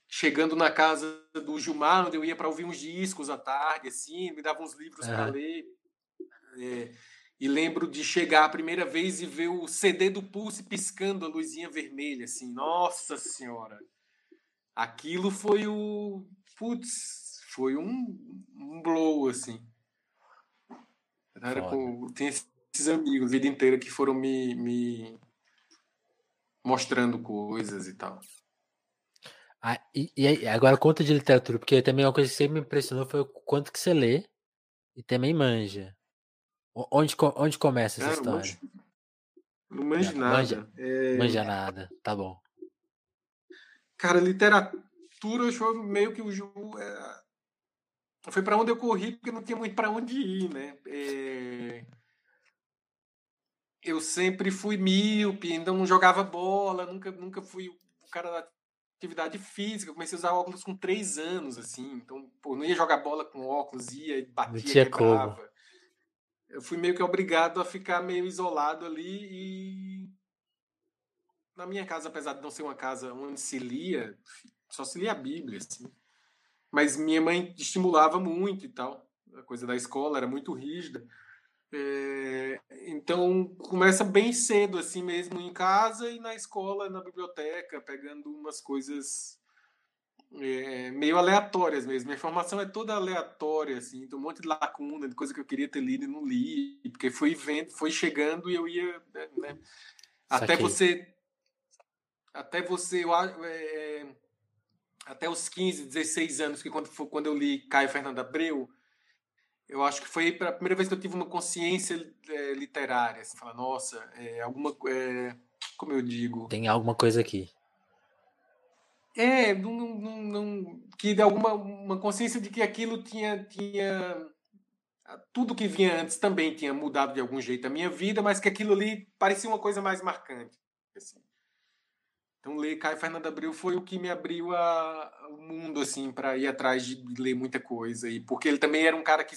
chegando na casa do Gilmar, onde eu ia para ouvir uns discos à tarde, assim, me dava uns livros para ler. É, e lembro de chegar a primeira vez e ver o CD do Pulse piscando a luzinha vermelha, assim, nossa senhora. Aquilo foi o. Putz, foi um, um blow, assim. Era com, tem esses amigos a vida inteira que foram me, me mostrando coisas e tal. Ah, e, e agora conta de literatura, porque também uma coisa que sempre me impressionou foi o quanto que você lê e também manja. Onde, onde começa essa Cara, história? Não manjo nada. Manja, é... manja nada, tá bom. Cara, literatura acho meio que o Ju. É... Foi para onde eu corri, porque não tinha muito para onde ir, né? É... Eu sempre fui míope, então não jogava bola, nunca, nunca fui o cara da atividade física. Comecei a usar óculos com três anos, assim. Então, pô, não ia jogar bola com óculos, ia, batia, tinha quebrava. Como. Eu fui meio que obrigado a ficar meio isolado ali e na minha casa, apesar de não ser uma casa onde se lia, só se lia a Bíblia, assim. Mas minha mãe estimulava muito e tal. A coisa da escola era muito rígida. É, então começa bem cedo, assim mesmo, em casa e na escola, na biblioteca, pegando umas coisas é, meio aleatórias mesmo. Minha formação é toda aleatória, assim, tem um monte de lacuna, de coisa que eu queria ter lido e não li, porque foi vendo, foi chegando e eu ia. Né, né até você. Até você. É, até os 15, 16 anos, que quando, quando eu li Caio Fernando Abreu eu acho que foi a primeira vez que eu tive uma consciência é, literária, assim, falar, nossa, é, alguma, é, como eu digo... Tem alguma coisa aqui. É, não, não, não, que de alguma uma consciência de que aquilo tinha, tinha tudo que vinha antes também tinha mudado de algum jeito a minha vida, mas que aquilo ali parecia uma coisa mais marcante. Assim. Então ler Caio Fernando Abreu foi o que me abriu a, o mundo assim para ir atrás de ler muita coisa e porque ele também era um cara que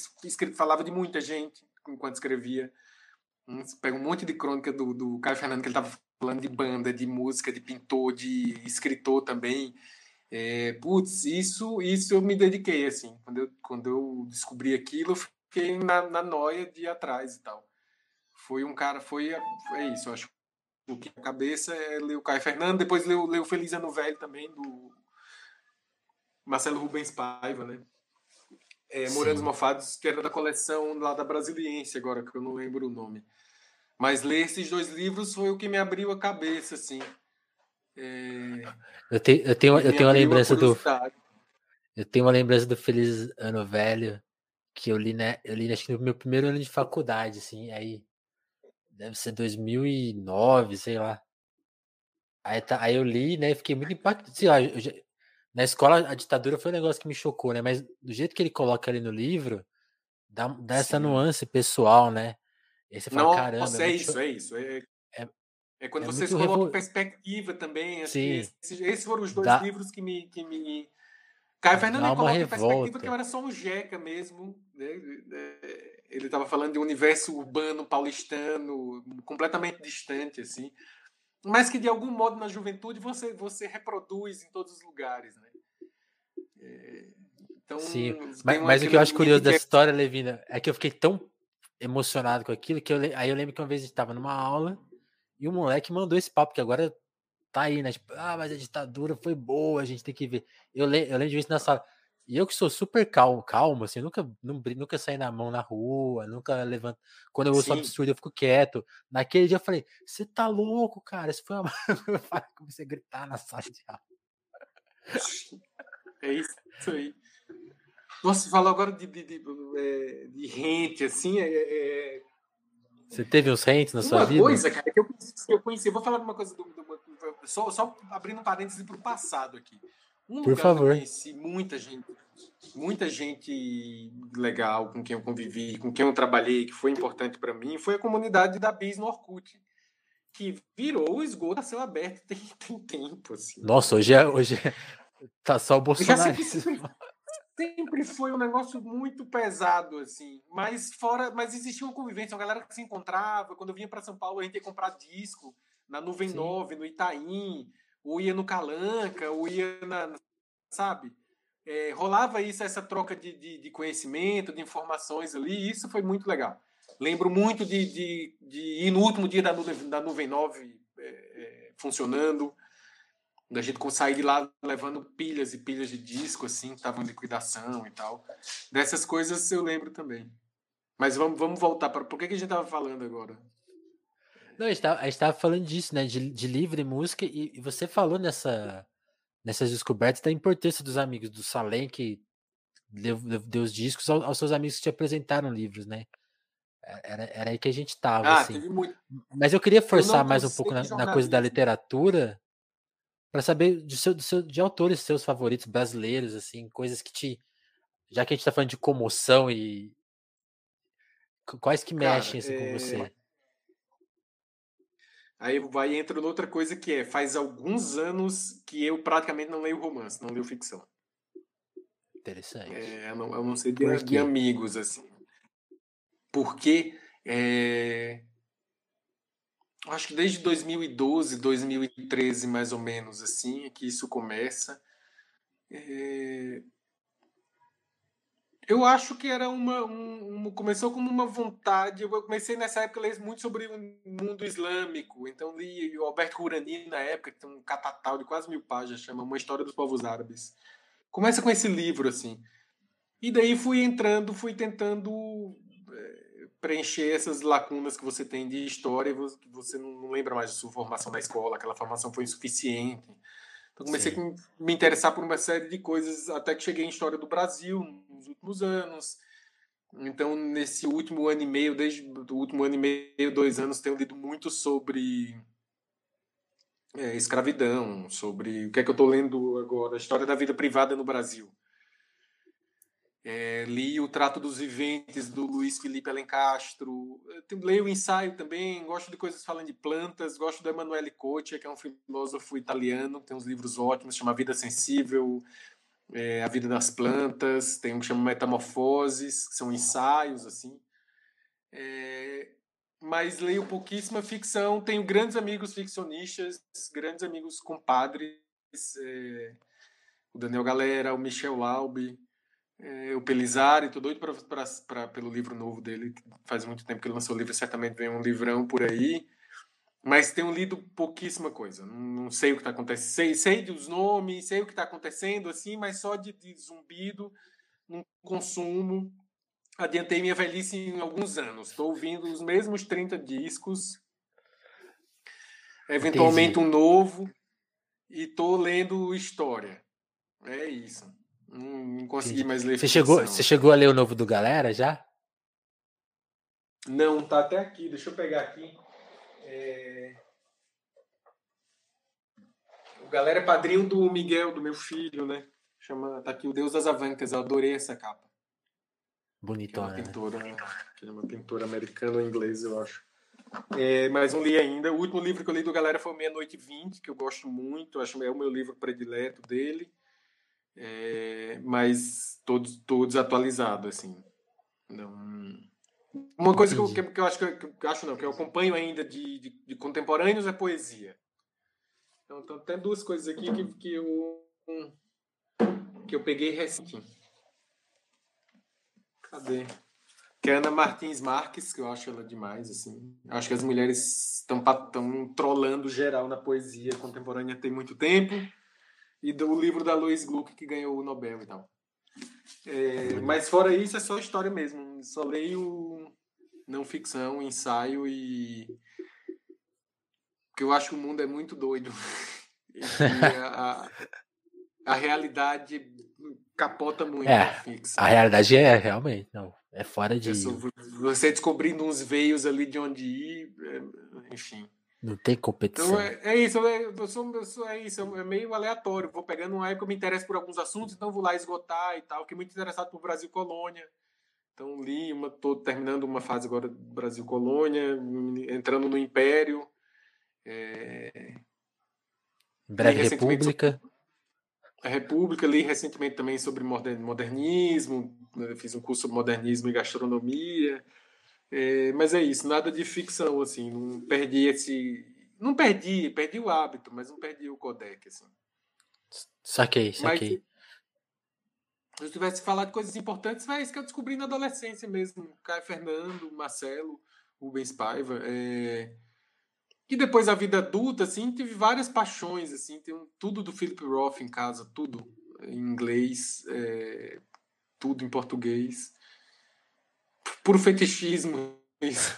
falava de muita gente enquanto escrevia. Pega um monte de crônica do, do Caio Fernando que ele estava falando de banda, de música, de pintor, de escritor também. É, putz, isso, isso eu me dediquei, assim. Quando eu, quando eu descobri aquilo, eu fiquei na, na noia de ir atrás e tal. Foi um cara, foi, é isso, eu acho. O que a cabeça é ler o Caio Fernando, depois ler o Feliz Ano Velho também, do Marcelo Rubens Paiva, né? É, Moranos Mofados, que era da coleção lá da Brasiliense, agora que eu não lembro o nome. Mas ler esses dois livros foi o que me abriu a cabeça, assim. É... Eu, te, eu tenho, eu tenho uma lembrança do. Eu tenho uma lembrança do Feliz Ano Velho que eu li, né? Eu li acho que no meu primeiro ano de faculdade, assim, aí deve ser 2009, sei lá. Aí, tá, aí eu li, né? Fiquei muito impactado. Sei lá, na escola a ditadura foi um negócio que me chocou, né? Mas do jeito que ele coloca ali no livro, dá, dá essa nuance pessoal, né? Aí você fala, Nossa, caramba. É, é isso, é isso. É, é, é quando é você coloca revo... perspectiva também. Sim. Esses, esses, foram os dois Dá... livros que me. Que me... Caio Fernando coloca em perspectiva que eu era só um jeca mesmo. Né? Ele estava falando de um universo urbano paulistano, completamente distante, assim. Mas que de algum modo na juventude você, você reproduz em todos os lugares, né? É, então, Sim, mas, mas o que eu acho curioso dessa história, Levina, é que eu fiquei tão emocionado com aquilo que eu, aí eu lembro que uma vez a gente tava numa aula e o moleque mandou esse papo que agora tá aí, né? Tipo, ah, mas a ditadura foi boa, a gente tem que ver. Eu, le, eu lembro de ver isso na sala. E eu que sou super calmo, calmo assim, nunca, nunca saí na mão na rua, nunca levanto. Quando eu ouço absurdo, eu fico quieto. Naquele dia eu falei, você tá louco, cara? Isso foi uma. Comecei a gritar na sala de aula. É isso aí. Nossa, falou agora de, de, de, é, de rente, assim, é, é... Você teve uns rentes na sua vida? Uma coisa, cara, que eu conheci, eu conheci, vou falar de uma coisa, do, do, só, só abrindo um parênteses para o passado aqui. Um Por favor. que eu conheci muita gente, muita gente legal com quem eu convivi, com quem eu trabalhei, que foi importante para mim, foi a comunidade da Bis no Orkut que virou o esgoto a céu aberto tem, tem tempo. Assim. Nossa, hoje é, hoje é, tá só o Bolsonaro sempre foi um negócio muito pesado, assim. Mas fora, mas existia uma convivência, uma galera que se encontrava. Quando eu vinha para São Paulo, a gente ia comprar disco na Nuvem Sim. 9, no Itaim, ou ia no Calanca, ou ia na. Sabe? É, rolava isso, essa troca de, de, de, conhecimento, de informações ali, e isso foi muito legal. Lembro muito de, de, de ir no último dia da Nuvem, da nuvem 9 é, é, funcionando da gente sair de lá levando pilhas e pilhas de disco, assim, que estavam em liquidação e tal. Dessas coisas eu lembro também. Mas vamos, vamos voltar para. Por que, que a gente estava falando agora? Não, a gente estava falando disso, né? De, de livre música, e, e, você falou nessa, nessas descobertas da importância dos amigos do Salem, que deu, deu os discos aos, aos, seus amigos que te apresentaram livros, né? É, era, era aí que a gente estava. Ah, assim. muito... Mas eu queria forçar eu mais um pouco na, na coisa da literatura para saber de, seu, de, seu, de autores seus favoritos brasileiros, assim, coisas que te. Já que a gente tá falando de comoção e. Quais que mexem Cara, assim, é... com você? Aí vai entra outra coisa que é, faz alguns anos que eu praticamente não leio romance, não leio ficção. Interessante. É, eu, não, eu não sei de, de amigos, assim. Porque é, acho que desde 2012, 2013, mais ou menos, assim, é que isso começa. É... Eu acho que era uma, um, começou como uma vontade. Eu comecei nessa época a ler muito sobre o mundo islâmico. Então li o Alberto Curani na época, que tem um catatal de quase mil páginas, chama Uma História dos Povos Árabes. Começa com esse livro assim. E daí fui entrando, fui tentando preencher essas lacunas que você tem de história que você não lembra mais de sua formação na escola, aquela formação foi insuficiente. Então comecei a me interessar por uma série de coisas até que cheguei em história do Brasil nos últimos anos. Então nesse último ano e meio, desde o último ano e meio, dois anos, tenho lido muito sobre é, escravidão, sobre o que é que eu estou lendo agora, a história da vida privada no Brasil. É, li o Trato dos Viventes do Luiz Felipe Alencastro. leio o ensaio também, gosto de coisas falando de plantas, gosto do Emanuele Cotia, que é um filósofo italiano, tem uns livros ótimos, chama Vida Sensível, é, A Vida das Plantas, tem um que chama Metamorfoses, que são ensaios, assim. É, mas leio pouquíssima ficção, tenho grandes amigos ficcionistas, grandes amigos compadres, é, o Daniel Galera, o Michel Laube, é, o Pelizari, tô doido pra, pra, pra, pelo livro novo dele, faz muito tempo que ele lançou o livro, certamente vem um livrão por aí, mas tenho lido pouquíssima coisa, não, não sei o que está acontecendo, sei, sei dos nomes, sei o que está acontecendo, assim, mas só de, de zumbido, não consumo, adiantei minha velhice em alguns anos, estou ouvindo os mesmos 30 discos, eventualmente Entendi. um novo, e estou lendo história, é isso. Não, não consegui mais ler. Você chegou, você chegou a ler o novo do Galera já? Não, tá até aqui. Deixa eu pegar aqui. É... O Galera é padrinho do Miguel, do meu filho, né? Chama, tá aqui o Deus das Avancas. Eu adorei essa capa. Bonitona. Que é uma né? pintura, né? que é uma pintura americana ou inglesa, eu acho. É, mas não li ainda. O último livro que eu li do Galera foi Meia Noite 20, que eu gosto muito. Acho que é o meu livro predileto dele é, mas todo, todo desatualizado, assim. Não... Uma coisa que eu, que, que eu acho que, que, acho não, que eu acompanho ainda de, de, de contemporâneos é poesia. Então, então, tem duas coisas aqui que, que eu que eu peguei recente. Cadê? Que é Ana Martins Marques, que eu acho ela demais, assim. Acho que as mulheres estão trolando geral na poesia contemporânea tem muito tempo e do livro da Louise Gluck que ganhou o Nobel e tal. É, mas fora isso é só história mesmo. Só leio não ficção, ensaio e porque eu acho que o mundo é muito doido. a, a, a, realidade capota muito é, a ficção. A realidade é realmente, não. É fora de. Você descobrindo uns veios ali de onde ir, é, enfim. Não tem competição. Então, é, é isso, eu sou, eu sou, é isso, é meio aleatório. Vou pegando uma época, eu me interesso por alguns assuntos, então vou lá esgotar e tal. Fiquei muito interessado por Brasil Colônia. Então li uma, tô terminando uma fase agora do Brasil Colônia, entrando no Império. É... Breve República. A República, li recentemente também sobre modernismo, né, fiz um curso sobre modernismo e gastronomia. É, mas é isso, nada de ficção, assim, não perdi esse. Não perdi, perdi o hábito, mas não perdi o codec, assim. Saquei, saquei. Mas, se eu tivesse falado de coisas importantes, é isso que eu descobri na adolescência mesmo. Caio Fernando, Marcelo, Rubens Paiva. É... E depois a vida adulta, assim, tive várias paixões, assim, tem tudo do Philip Roth em casa, tudo em inglês, é... tudo em português puro fetichismo. Isso.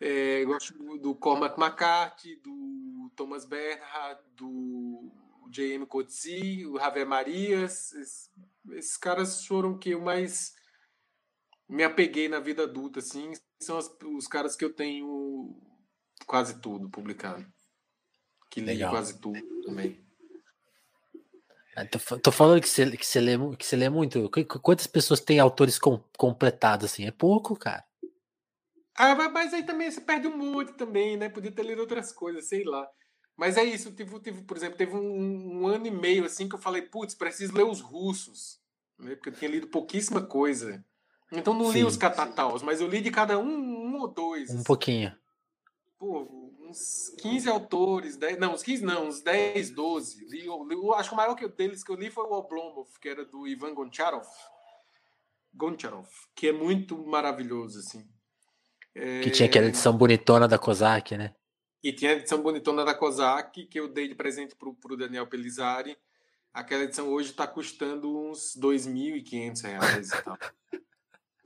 É, gosto do, do Cormac McCarthy, do Thomas Bernhard, do J.M. Coetzee, o Javier Marias. Esses, esses, caras foram que eu mais me apeguei na vida adulta, assim. São as, os caras que eu tenho quase tudo publicado. Que li quase tudo também. É, tô, tô, falando que você, que, você lê, que você lê muito. Quantas pessoas têm autores com, completados assim? É pouco, cara. Ah, mas aí também você perde um monte também, né? Podia ter lido outras coisas, sei lá. Mas é isso, tive, tive, por exemplo, teve um, um ano e meio assim que eu falei, putz, preciso ler os russos, né? Porque eu tinha lido pouquíssima coisa. Então não Sim. li os catataus, mas eu li de cada um, um ou dois. Um assim. pouquinho. Pô, uns 15 autores, 10, não, uns 15 não, uns 10, 12. Li, acho que o maior que, deles que eu li foi o Oblomov, que era do Ivan Goncharov. Goncharov, que é muito maravilhoso, assim. É... Que tinha aquela edição bonitona da Kozak, né? E tinha a edição bonitona da Kozak, que eu dei de presente pro, pro Daniel Pelizari. Aquela edição hoje está custando uns 2.500 reais e tal.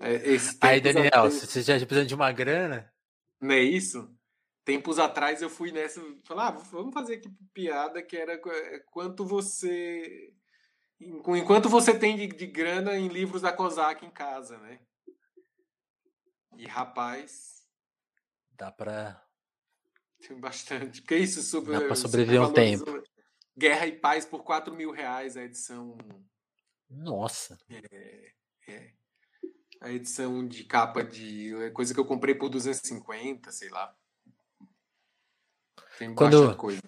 É, Aí, Daniel, você já precisa de uma grana? Não é isso? Tempos atrás eu fui nessa, falar, ah, vamos fazer aqui piada que era é, quanto você enquanto você tem de, de grana em livros da Kozak em casa, né? E rapaz, dá para Tem bastante. Porque isso super. Dá pra sobreviver um tempo. Guerra e Paz por 4 mil reais a edição. Nossa. É, é. A edição de capa de. É coisa que eu comprei por 250, sei lá. Tem quando, bastante coisa.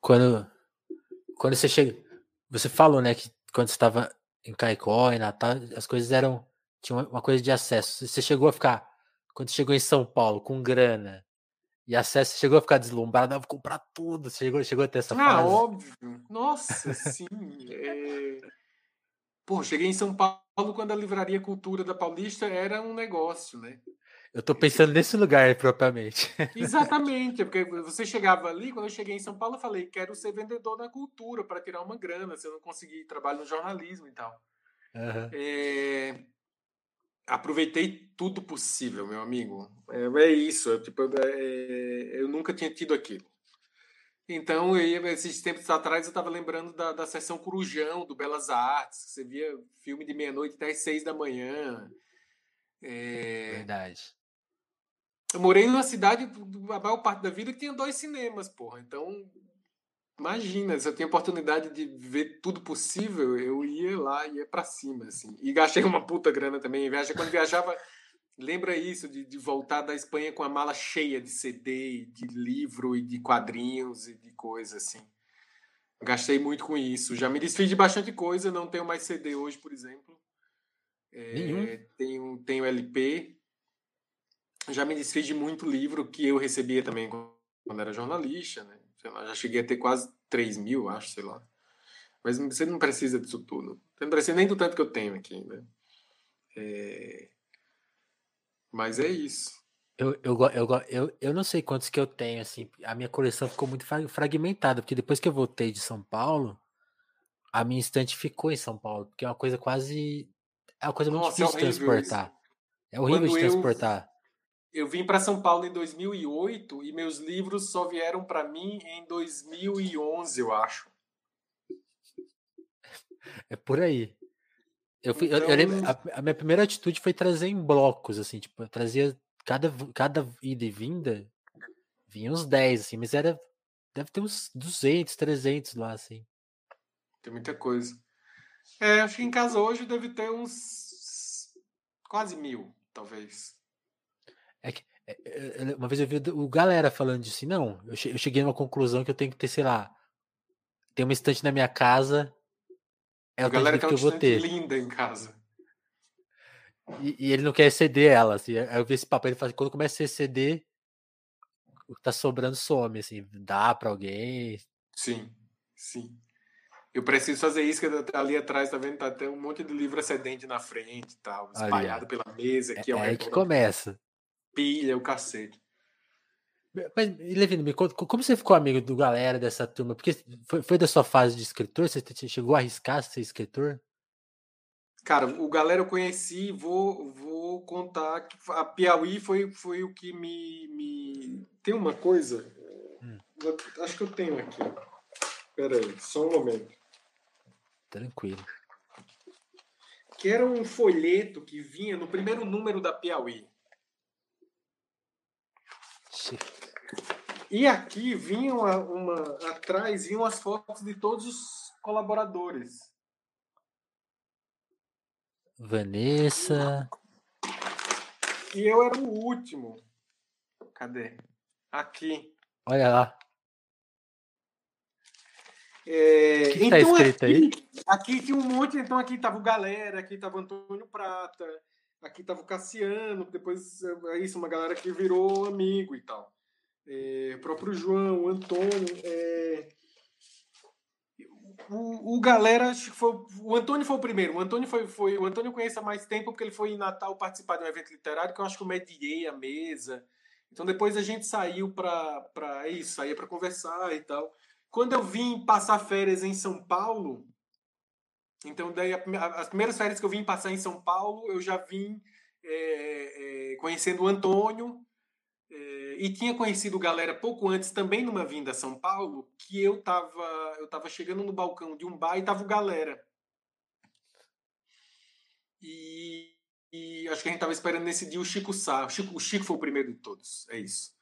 Quando, quando você chega. Você falou, né, que quando você estava em Caicó, em Natal, as coisas eram. Tinha uma coisa de acesso. Você chegou a ficar. Quando chegou em São Paulo, com grana, e acesso, chegou a ficar deslumbrado, vou comprar tudo. Chegou, chegou a ter essa ah, fase? Ah, óbvio. Nossa, sim. É... Pô, cheguei em São Paulo quando a Livraria Cultura da Paulista era um negócio, né? Eu tô pensando nesse lugar propriamente. Exatamente, porque você chegava ali, quando eu cheguei em São Paulo, eu falei, quero ser vendedor na cultura para tirar uma grana, se eu não conseguir trabalho no jornalismo e tal. Uhum. É... Aproveitei tudo possível, meu amigo. É, é isso, é, tipo, é, eu nunca tinha tido aquilo. Então, eu, esses tempos atrás, eu estava lembrando da, da sessão Corujão, do Belas Artes, que você via filme de meia-noite até as seis da manhã. É... Verdade. Eu morei numa cidade, a maior parte da vida, que tinha dois cinemas, porra. Então, imagina, se eu tinha oportunidade de ver tudo possível, eu ia lá, ia para cima, assim. E gastei uma puta grana também. Viaja, quando viajava, lembra isso, de, de voltar da Espanha com a mala cheia de CD, de livro e de quadrinhos e de coisa, assim. Gastei muito com isso. Já me desfiz de bastante coisa, não tenho mais CD hoje, por exemplo. É, tenho, tenho LP, já me desfiz de muito livro que eu recebia também quando era jornalista, né? Lá, já cheguei a ter quase 3 mil, acho, sei lá. Mas você não precisa disso tudo. Você não precisa nem do tanto que eu tenho aqui, né? É... Mas é isso. Eu, eu, eu, eu, eu não sei quantos que eu tenho, assim. A minha coleção ficou muito fragmentada, porque depois que eu voltei de São Paulo, a minha estante ficou em São Paulo, porque é uma coisa quase. É uma coisa muito Nossa, é difícil é de transportar. Isso. É horrível Quando de transportar eu vim para São Paulo em 2008 e meus livros só vieram para mim em 2011, eu acho. É por aí. Eu, fui, então... eu, eu lembro, então a, a, minha primeira atitude foi trazer em blocos, assim, tipo, eu trazia cada, cada ida e vinda, vinha uns 10, assim, mas era, deve ter uns 200, 300 lá, assim. Tem muita coisa. É, acho que em casa hoje deve ter uns quase mil, talvez. É que, é, é, é, uma vez eu vi o galera falando disso, assim, não, eu cheguei numa conclusão que eu tenho que ter, sei lá, tem uma estante na minha casa, é a galera que, que eu vou ter. linda em casa. E, e, ele não quer exceder ela, assim, aí eu vi esse papo, ele fala, quando começa a exceder, o que tá sobrando some, assim, dá para alguém. Sim, sim. Eu preciso fazer isso, que ali atrás, tá vendo? Tá até um monte de livro excedente na frente e tal, espalhado ali, pela mesa. Aqui, é, é aí que começa pilha, o cacete. Mas, Levino, me conta, como você ficou amigo do galera dessa turma? Porque foi, foi da sua fase de escritor? Você chegou a arriscar ser escritor? Cara, o galera eu conheci, vou, vou contar que a Piauí foi, foi o que me, me. Tem uma coisa. Hum. Acho que eu tenho aqui. Pera aí, só um momento. Tranquilo. Que era um folheto que vinha no primeiro número da Piauí. E aqui vinham uma, uma, atrás vinham as fotos de todos os colaboradores. Vanessa. E eu era o último. Cadê? Aqui. Olha lá. É, que tá então, escrito aqui, aí? Aqui tinha um monte, então aqui tava o Galera, aqui tava o Antônio Prata, aqui tava o Cassiano, depois é isso, uma galera que virou amigo e tal. É, o próprio João, o Antônio. É, o, o galera, acho que foi. O Antônio foi o primeiro. O Antônio foi, foi. O Antônio conhece há mais tempo porque ele foi em Natal participar de um evento literário que eu acho que eu mediei a mesa. Então depois a gente saiu para é isso, saía para conversar e tal. Quando eu vim passar férias em São Paulo, então, daí, as primeiras férias que eu vim passar em São Paulo, eu já vim é, é, conhecendo o Antônio e tinha conhecido galera pouco antes, também numa vinda a São Paulo, que eu tava, eu tava chegando no balcão de um bar e tava o galera. E, e acho que a gente tava esperando nesse dia o Chico Sá. O Chico, o Chico foi o primeiro de todos, é isso.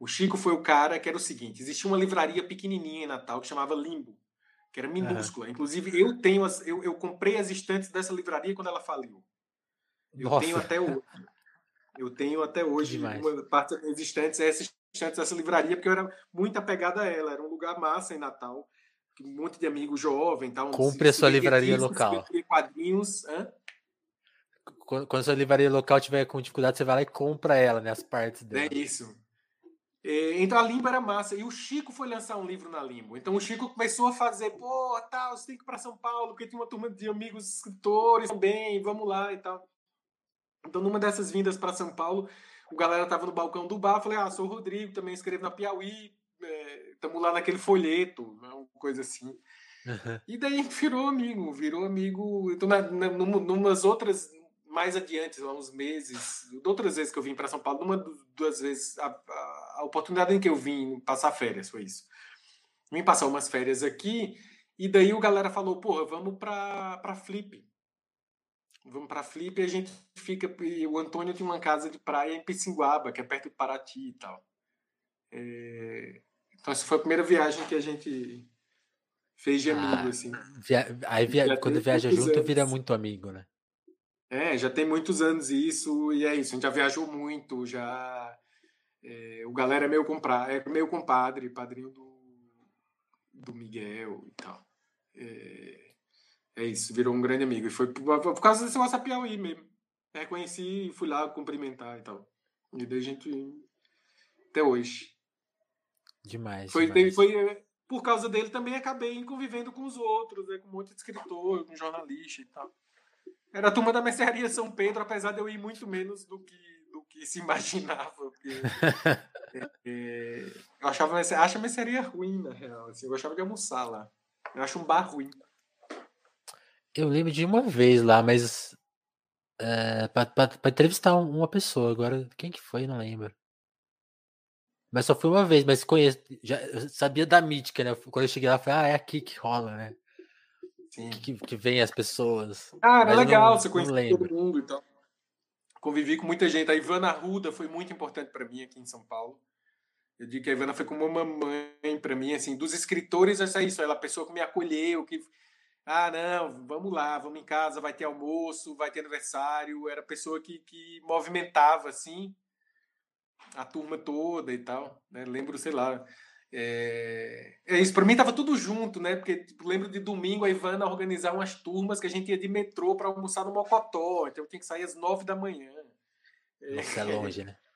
O Chico foi o cara que era o seguinte: existia uma livraria pequenininha em Natal que chamava Limbo, que era minúscula. Uhum. Inclusive, eu tenho as, eu, eu comprei as estantes dessa livraria quando ela faliu. Eu Nossa. tenho até hoje. Eu tenho até hoje uma parte das estantes, essas estantes dessa livraria, porque eu era muito apegada a ela. Era um lugar massa em Natal. Um monte de amigos jovem. Tal, Compre a sua livraria local. Quadrinhos. Hã? Quando, quando a sua livraria local tiver com dificuldade, você vai lá e compra ela, né? As partes dela. É isso. É, então a Limbo era massa. E o Chico foi lançar um livro na Limbo. Então o Chico começou a fazer, pô, tal, você tem que ir para São Paulo, porque tinha uma turma de amigos escritores também, vamos lá e tal. Então numa dessas vindas para São Paulo, o galera tava no balcão do bar, falei, ah, sou o Rodrigo, também escrevo na Piauí, estamos é, lá naquele folheto, né, uma coisa assim. Uhum. E daí virou amigo, virou amigo. Então, na, na, numas outras mais adiante, há uns meses, outras vezes que eu vim para São Paulo, uma duas vezes, a, a, a, oportunidade em que eu vim passar férias foi isso. Vim passar umas férias aqui, e daí o galera falou: porra, vamos para Flip. Vamos para Flip e a gente fica. E o Antônio tem uma casa de praia em Pissinguaba, que é perto de Paraty e tal. É, então, essa foi a primeira viagem que a gente fez de amigo, ah, assim. Via... Aí, via... quando viaja junto, anos. vira muito amigo, né? É, já tem muitos anos isso, e é isso. A gente já viajou muito, já. É, o galera é meu, compra, é meu compadre, padrinho do, do Miguel e tal. É, é isso, virou um grande amigo. E foi por, por causa desse WhatsApp Piauí mesmo. Reconheci, fui lá cumprimentar e tal. E daí a gente. Até hoje. Demais. Foi, demais. foi é, por causa dele também acabei convivendo com os outros, né, com um monte de escritor, com jornalista e tal. Era a turma da mercearia São Pedro, apesar de eu ir muito menos do que, do que se imaginava. Porque, é, é, eu achava acho a mercearia ruim, na real. Assim, eu gostava de almoçar lá. Eu acho um bar ruim. Eu lembro de uma vez lá, mas. É, para entrevistar uma pessoa. Agora, quem que foi? Não lembro. Mas só foi uma vez, mas conheço. Já sabia da mítica, né? Quando eu cheguei lá, eu falei, ah, é aqui que rola, né? Que, que vem as pessoas. Ah, era legal, não, você conhece todo mundo e então. tal. Convivi com muita gente. A Ivana Ruda foi muito importante para mim aqui em São Paulo. Eu digo que a Ivana foi como uma mamãe para mim, assim, dos escritores, essa é isso, ela é a pessoa que me acolheu, que ah, não, vamos lá, vamos em casa, vai ter almoço, vai ter aniversário, era pessoa que, que movimentava, assim, a turma toda e tal, né? Lembro, sei lá, é, é isso, para mim tava tudo junto, né? Porque tipo, lembro de domingo a Ivana organizar umas turmas que a gente ia de metrô para almoçar no Mocotó, então eu tinha que sair às nove da manhã. Nossa, é longe, né?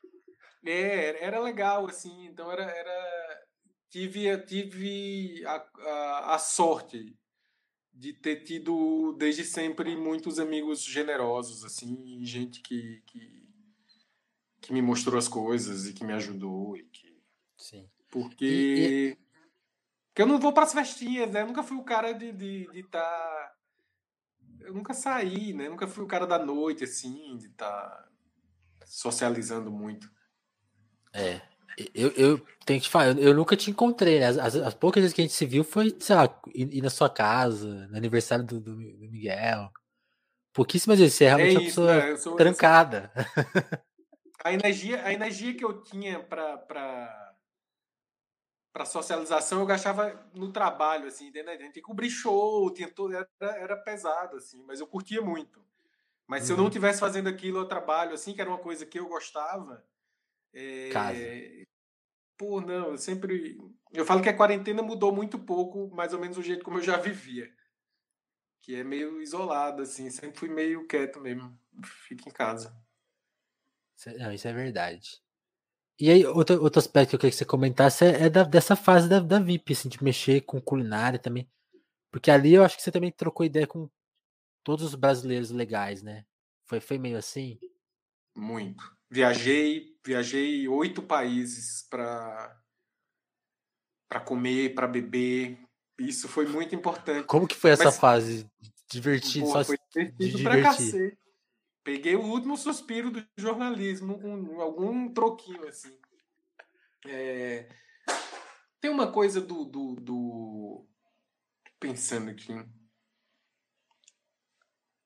É, era legal, assim, então era. era tive tive a, a, a sorte de ter tido desde sempre muitos amigos generosos, assim, gente que, que, que me mostrou as coisas e que me ajudou e que. Sim. Porque. E, e... porque eu não vou para as festinhas, né? Eu nunca fui o cara de estar. De, de tá... Eu nunca saí, né? Eu nunca fui o cara da noite, assim, de estar tá socializando muito. É. Eu, eu tenho que te falar, eu, eu nunca te encontrei, né? As, as, as, poucas vezes que a gente se viu foi, sei lá, ir, ir na sua casa, no aniversário do, do, do Miguel. Pouquíssimas vezes, você é realmente é uma pessoa né? sou, trancada. A energia, a energia que eu tinha para para socialização eu gastava no trabalho, assim, né? Tinha que cobrir show, tinha todo, era, era pesado, assim, mas eu curtia muito. Mas uhum. se eu não estivesse uhum. fazendo aquilo ao trabalho, assim, que era uma coisa que eu gostava. É... Casa. Pô, não, eu sempre. Eu falo que a quarentena mudou muito pouco, mais ou menos o jeito como eu já vivia. Que é meio isolado, assim, sempre fui meio quieto mesmo. Fico em casa. Não, isso é verdade. E aí, outro, outro aspecto que eu queria que você comentasse é, é da, dessa fase da, da VIP, assim, de mexer com culinária também. Porque ali eu acho que você também trocou ideia com todos os brasileiros legais, né? Foi, foi meio assim? Muito. Viajei, viajei oito países para para comer, para beber. Isso foi muito importante. Como que foi essa Mas, fase? Divertido, só foi divertido divertir. pra cacete. Peguei o último suspiro do jornalismo com algum troquinho assim. É... Tem uma coisa do, do, do, Pensando aqui.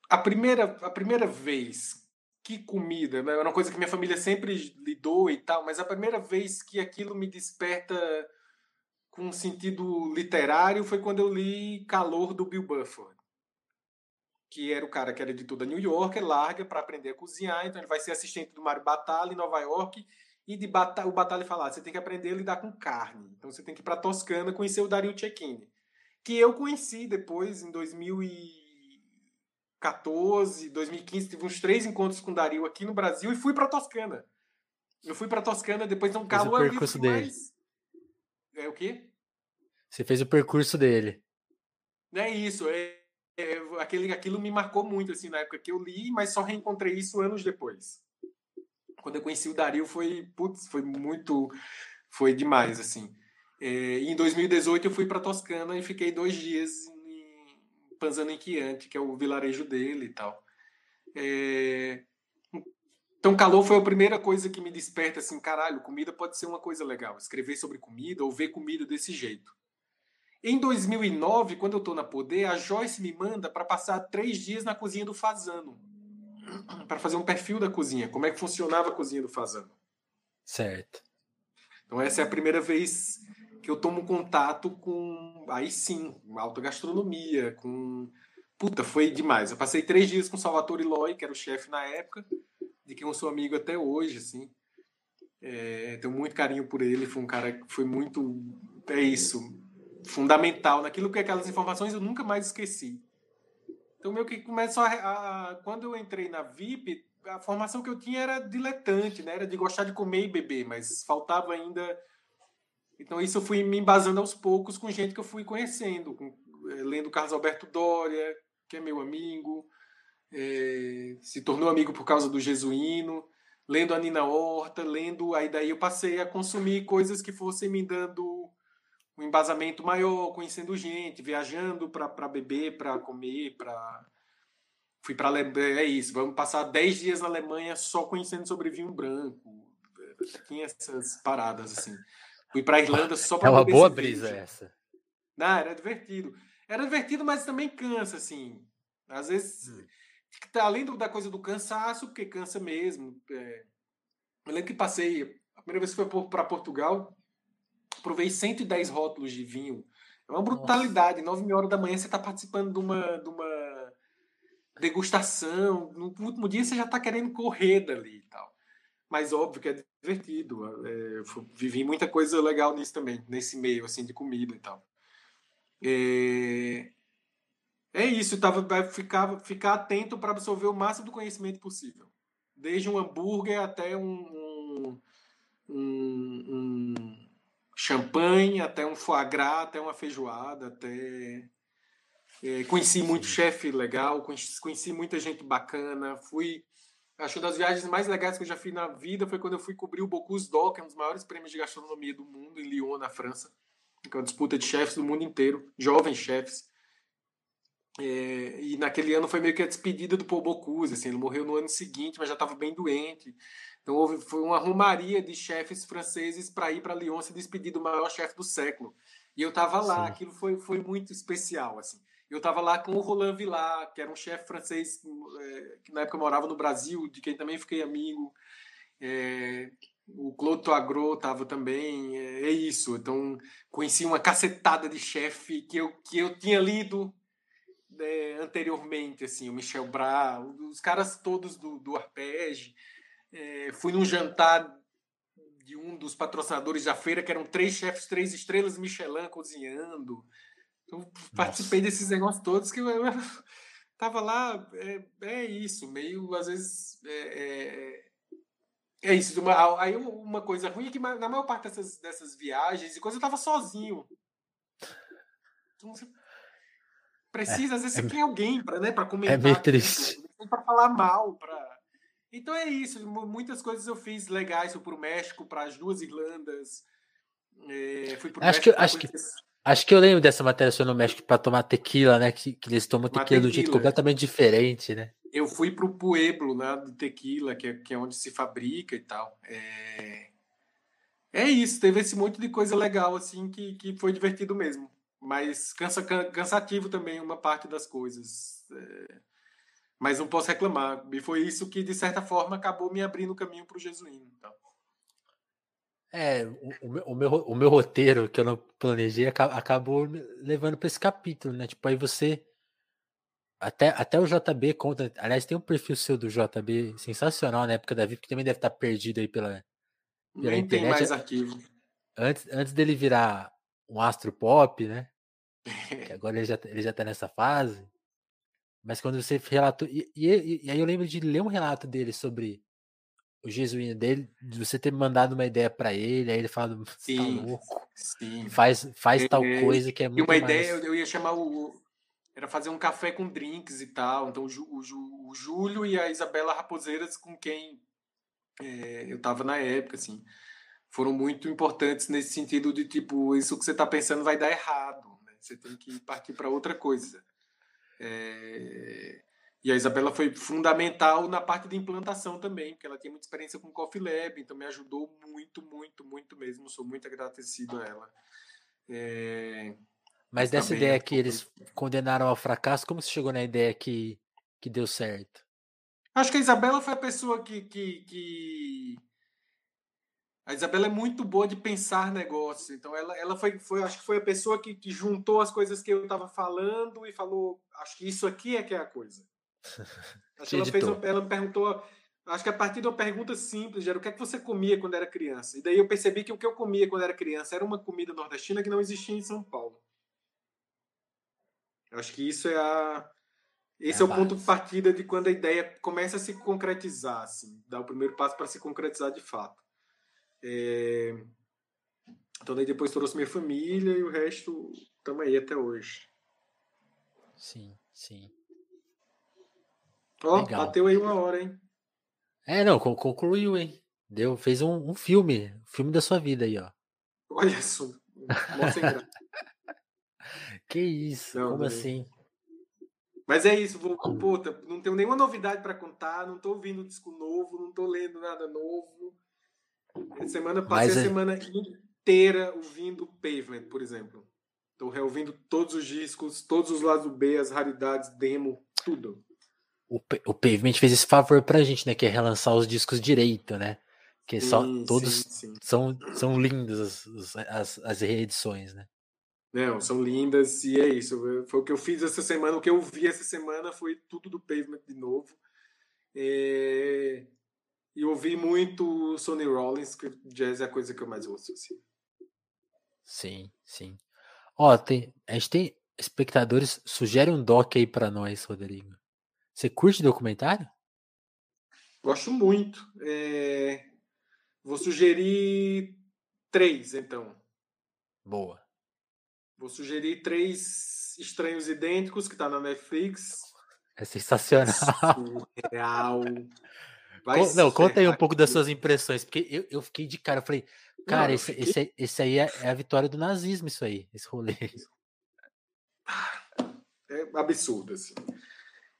A primeira, a primeira vez que comida, né? É uma coisa que minha família sempre lidou e tal, mas a primeira vez que aquilo me desperta com um sentido literário foi quando eu li Calor do Bill Bufford, que era o cara que era editor da New Yorker, larga para aprender a cozinhar, então ele vai ser assistente do Mário Batalla em Nova York e de Bata o Batalha falar, você tem que aprender a lidar com carne. Então você tem que ir para Toscana conhecer o Dario Cecchini, que eu conheci depois em 2000 e 2014, 2015, tive uns três encontros com o Dario aqui no Brasil e fui para Toscana. Eu fui para Toscana, depois de um calor. o percurso dele. Mais... É o quê? Você fez o percurso dele. É isso, é, é, aquele, aquilo me marcou muito assim na época que eu li, mas só reencontrei isso anos depois. Quando eu conheci o Dario foi, putz, foi muito, foi demais assim. É, em 2018 eu fui para Toscana e fiquei dois dias Panzaniquiante, que é o vilarejo dele e tal. É... Então, calor foi a primeira coisa que me desperta assim, caralho, comida pode ser uma coisa legal. Escrever sobre comida ou ver comida desse jeito. Em 2009, quando eu estou na Poder, a Joyce me manda para passar três dias na cozinha do Fazano. Para fazer um perfil da cozinha, como é que funcionava a cozinha do Fazano. Certo. Então, essa é a primeira vez que eu tomo contato com, aí sim, alta gastronomia, com... Puta, foi demais. Eu passei três dias com Salvatore Loi, que era o chefe na época, de quem eu sou amigo até hoje, assim. É, tenho muito carinho por ele, foi um cara que foi muito, é isso, fundamental naquilo que aquelas informações eu nunca mais esqueci. Então, meio que começou a, a, Quando eu entrei na VIP, a formação que eu tinha era diletante, né? Era de gostar de comer e beber, mas faltava ainda então, isso eu fui me embasando aos poucos com gente que eu fui conhecendo, com, é, lendo Carlos Alberto Doria, que é meu amigo, é, se tornou amigo por causa do Jesuíno, lendo a Nina Horta, lendo. Aí daí eu passei a consumir coisas que fossem me dando um embasamento maior, conhecendo gente, viajando para beber, para comer, para. Fui para é isso, vamos passar 10 dias na Alemanha só conhecendo sobre vinho branco. Tinha essas paradas assim. Fui para Irlanda só para É uma boa brisa essa. Não, era divertido. Era divertido, mas também cansa, assim. Às vezes, hum. além da coisa do cansaço, porque cansa mesmo. É... Eu lembro que passei, a primeira vez que foi para Portugal, provei 110 rótulos de vinho. É uma brutalidade. Nossa. 9 horas da manhã você está participando de uma, de uma degustação. No último dia você já está querendo correr dali e tal. Mas óbvio que é divertido. É, vivi muita coisa legal nisso também, nesse meio assim de comida e tal. É, é isso, tava, vai ficar, ficar atento para absorver o máximo do conhecimento possível. Desde um hambúrguer até um, um, um, um champanhe, até um foie gras, até uma feijoada, até. É, conheci muito chefe legal, conheci, conheci muita gente bacana, fui Acho que uma das viagens mais legais que eu já fiz na vida foi quando eu fui cobrir o Bocuse d'Or, que é um dos maiores prêmios de gastronomia do mundo, em Lyon, na França. Que é uma disputa de chefes do mundo inteiro, jovens chefes. É, e naquele ano foi meio que a despedida do Paul Bocuse. Assim, ele morreu no ano seguinte, mas já estava bem doente. Então houve, foi uma romaria de chefes franceses para ir para Lyon se despedir do maior chefe do século. E eu estava lá, Sim. aquilo foi, foi muito especial. assim. Eu estava lá com o Roland Villar, que era um chefe francês é, que na época morava no Brasil, de quem também fiquei amigo. É, o Claude Toagro estava também. É, é, isso. Então, conheci uma cacetada de chefe que eu, que eu tinha lido é, anteriormente, assim, o Michel Bras, os caras todos do, do Arpege. É, fui num jantar de um dos patrocinadores da feira, que eram três chefes, três estrelas Michelin cozinhando. Eu participei Nossa. desses negócios todos que eu, eu tava lá, é, é, isso, meio, às vezes, é, é, é isso. Uma, aí uma coisa ruim é que na maior parte dessas, dessas viagens e coisas eu tava sozinho. Então, você precisa, às vezes, é, você tem alguém para né, comentar. É meio triste. Para falar mal, para... Então é isso, muitas coisas eu fiz legais, fui para o México, para as duas Irlandas, é, fui pro acho México que, acho que Acho que eu lembro dessa matéria no México para tomar tequila, né? Que, que eles tomam tequila, tequila, do jeito completamente diferente, né? Eu fui para o Pueblo, né, de tequila, que é, que é onde se fabrica e tal. É... é isso, teve esse monte de coisa legal, assim, que, que foi divertido mesmo. Mas cansa, cansativo também uma parte das coisas. É... Mas não posso reclamar. E foi isso que, de certa forma, acabou me abrindo o caminho para o jesuíno. Então. É, o, o, meu, o meu roteiro que eu não planejei acabou levando para esse capítulo, né? Tipo, aí você. Até, até o JB conta. Aliás, tem um perfil seu do JB sensacional na época da vida, que também deve estar perdido aí pela, pela Nem internet. tem mais arquivo. Antes, antes dele virar um astro pop, né? que agora ele já, ele já tá nessa fase. Mas quando você relatou. E, e, e, aí eu lembro de ler um relato dele sobre o jesuíno dele, de você ter mandado uma ideia para ele, aí ele fala, você tá louco. Sim. Faz, faz é, tal coisa que é muito. E uma mais... ideia, eu ia chamar o. Era fazer um café com drinks e tal. Então o, o, o Júlio e a Isabela Raposeiras, com quem é, eu tava na época, assim, foram muito importantes nesse sentido de tipo, isso que você tá pensando vai dar errado. Né? Você tem que partir para outra coisa. É... E a Isabela foi fundamental na parte de implantação também, porque ela tem muita experiência com o Coffee Lab, então me ajudou muito, muito, muito mesmo. Sou muito agradecido a ela. É... Mas dessa ideia é que eles condenaram ao fracasso, como você chegou na ideia que, que deu certo? Acho que a Isabela foi a pessoa que, que, que a Isabela é muito boa de pensar negócios. Então, ela, ela foi, foi, acho que foi a pessoa que, que juntou as coisas que eu estava falando e falou: acho que isso aqui é que é a coisa. Acho que ela, fez uma, ela me perguntou. Acho que a partir de uma pergunta simples, era o que é que você comia quando era criança? E daí eu percebi que o que eu comia quando era criança era uma comida nordestina que não existia em São Paulo. Acho que isso é a. Esse é, é o ponto de partida de quando a ideia começa a se concretizar, assim, dá o primeiro passo para se concretizar de fato. É... Então daí depois trouxe minha família e o resto estamos aí até hoje. Sim, sim. Ó, bateu aí uma hora, hein? É, não, concluiu, hein? Deu, fez um, um filme, um filme da sua vida aí, ó. Olha só, Que isso, não, como não. assim? Mas é isso, vou, puta, não tenho nenhuma novidade para contar, não tô ouvindo disco novo, não tô lendo nada novo. Semana passei Mas, a é semana inteira ouvindo Pavement, por exemplo. Estou reouvindo todos os discos, todos os lados B, as raridades, demo, tudo. O, o Pavement fez esse favor pra gente, né? Que é relançar os discos direito, né? Que sim, só todos sim, sim. São, são lindos as, as, as reedições, né? Não, são lindas e é isso. Foi o que eu fiz essa semana. O que eu vi essa semana foi tudo do Pavement de novo. É... E ouvi muito Sonny Rollins, que jazz é a coisa que eu mais ouço. Assim. Sim, sim. Ó, tem, a gente tem espectadores. Sugere um doc aí para nós, Rodrigo. Você curte documentário? Gosto muito. É... Vou sugerir três, então. Boa. Vou sugerir três estranhos idênticos que tá na Netflix. É sensacional. Surreal. Vai não, conta aí um pouco das suas impressões, porque eu, eu fiquei de cara, eu falei, cara, não, esse, fiquei... esse, esse aí é, é, a vitória do nazismo, isso aí, esse rolê. É absurdo, assim.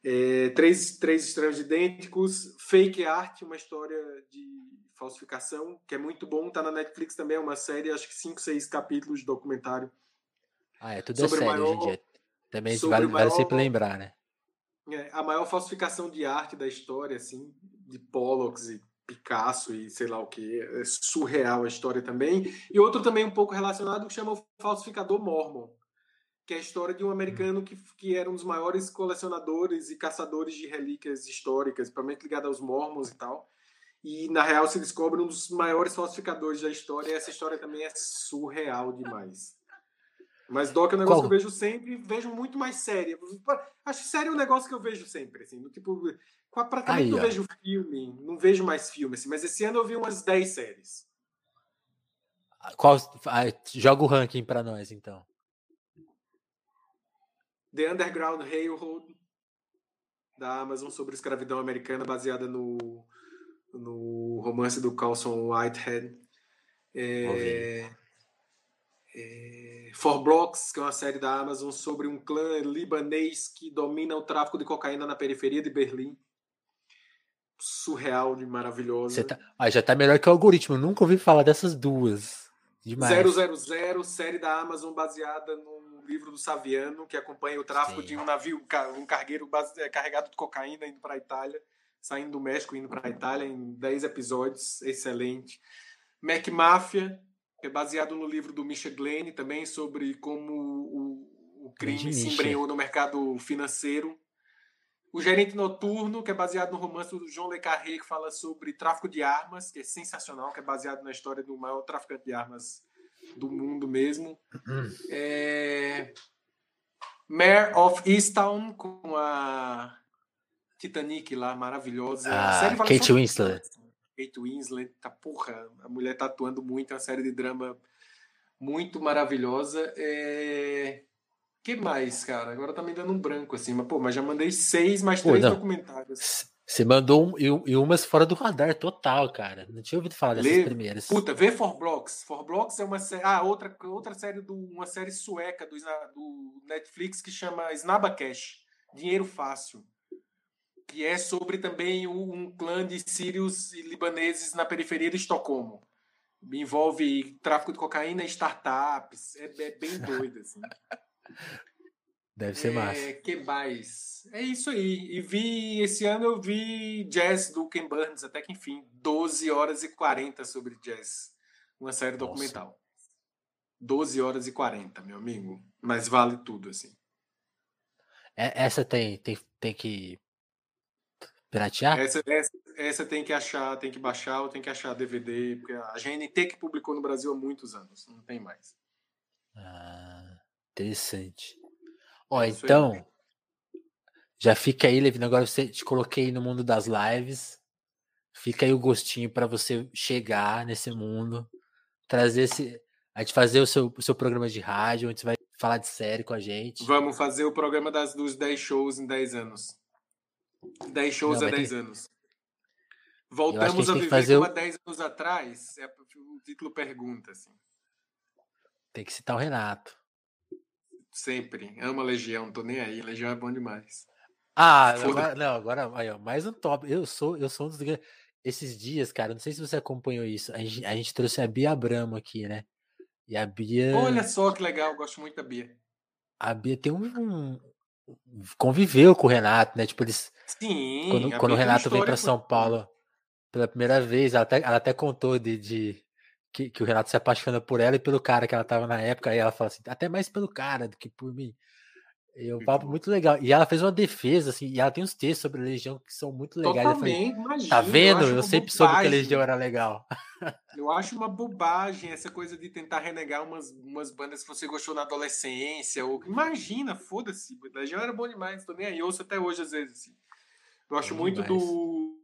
É, três, três estranhos idênticos, Fake Art, uma história de falsificação, que é muito bom, tá na Netflix também, é uma série, acho que cinco, seis capítulos de documentário. Ah, é tudo é sério maior, hoje em dia. Também vale, maior, vale sempre lembrar, né? É, a maior falsificação de arte da história, assim, de Pollock e Picasso e sei lá o que. É surreal a história também. E outro também um pouco relacionado que chama o Falsificador Mormon, que é a história de um americano que, que era um dos maiores colecionadores e caçadores de relíquias históricas, provavelmente ligado aos Mormons e tal. E na real se descobre um dos maiores falsificadores da história. E essa história também é surreal demais. Mas Doc é um negócio Qual? que eu vejo sempre, vejo muito mais sério. Acho sério é um negócio que eu vejo sempre, assim, do tipo, praticamente não vejo filme, não vejo mais filme, assim, mas esse ano eu vi umas 10 séries. Qual, ah, joga o ranking para nós, então. The Underground Railroad, da Amazon, sobre escravidão americana, baseada no, no romance do Carlson Whitehead. É, é, For Blocks, que é uma série da Amazon sobre um clã libanês que domina o tráfico de cocaína na periferia de Berlim surreal de maravilhosa. Tá... Ah, já tá melhor que o algoritmo. Eu nunca ouvi falar dessas duas. Demais. 000, série da Amazon baseada no livro do Saviano, que acompanha o tráfico Sim. de um navio, um cargueiro é, carregado de cocaína indo para a Itália, saindo do México indo para a Itália em 10 episódios, excelente. Mac Máfia, que é baseado no livro do Misha Glenn, também sobre como o, o crime se embrenhou no mercado financeiro. O Gerente Noturno, que é baseado no romance do João Le Carré, que fala sobre tráfico de armas, que é sensacional, que é baseado na história do maior traficante de armas do mundo mesmo. É... Mare of Easttown, com a Titanic lá, maravilhosa. Ah, Kate Winslet. Kate Winslet, tá, porra, a mulher tá atuando muito, é uma série de drama muito maravilhosa. É que mais, cara? Agora tá me dando um branco, assim. Mas, pô, mas já mandei seis, mais pô, três não. documentários. Você mandou um, e, e, umas fora do radar total, cara. Não tinha ouvido falar dessas Lê, primeiras. Puta, vê For Blocks. For Blocks é uma série. Ah, outra, outra série do. Uma série sueca do, do Netflix que chama Snabacash. Dinheiro Fácil. Que é sobre também um clã de sírios e libaneses na periferia de Estocolmo. Envolve tráfico de cocaína e startups. É, é bem doido, assim. Deve ser é, massa. que mais? É isso aí. E vi, esse ano eu vi Jazz do Ken Burns, até que enfim, 12 horas e 40 sobre jazz. Uma série Nossa. documental. 12 horas e 40, meu amigo. Mas vale tudo, assim. É, essa tem, tem, tem que piratear? Essa, essa, essa tem que achar, tem que baixar ou tem que achar DVD, porque a GNT que publicou no Brasil há muitos anos, não tem mais. Ah. Interessante. Ó, então, já fica aí, Levino. Agora você te coloquei no mundo das lives. Fica aí o gostinho para você chegar nesse mundo, trazer esse. A gente fazer o seu, o seu programa de rádio, onde você vai falar de série com a gente. Vamos fazer o programa das, dos 10 shows em 10 anos. 10 shows Não, a 10 ter... anos. Voltamos a, a viver fazer como há 10 anos atrás? É, o título pergunta, assim. Tem que citar o Renato. Sempre. Amo a Legião, tô nem aí. Legião é bom demais. Ah, agora, não, agora aí, ó, mais um top. Eu sou, eu sou um dos Esses dias, cara, não sei se você acompanhou isso. A gente, a gente trouxe a Bia Abramo aqui, né? E a Bia. Olha só que legal, gosto muito da Bia. A Bia tem um. um conviveu com o Renato, né? Tipo, eles. Sim. Quando, quando o Renato veio para São Paulo pela primeira vez, ela até, ela até contou de, de que, que, o Renato se apaixona por ela e pelo cara que ela tava na época, aí ela fala assim, até mais pelo cara do que por mim. E é um papo muito legal. E ela fez uma defesa, assim, e ela tem uns textos sobre a Legião que são muito legais. Totalmente, falei, imagina, tá vendo? Eu, eu sempre bobagem. soube que a Legião era legal. Eu acho uma bobagem essa coisa de tentar renegar umas, umas bandas que você gostou na adolescência. Ou... Imagina, foda-se. Legião era bom demais, tô nem aí, ouço até hoje às vezes. Assim. Eu acho bom muito demais. do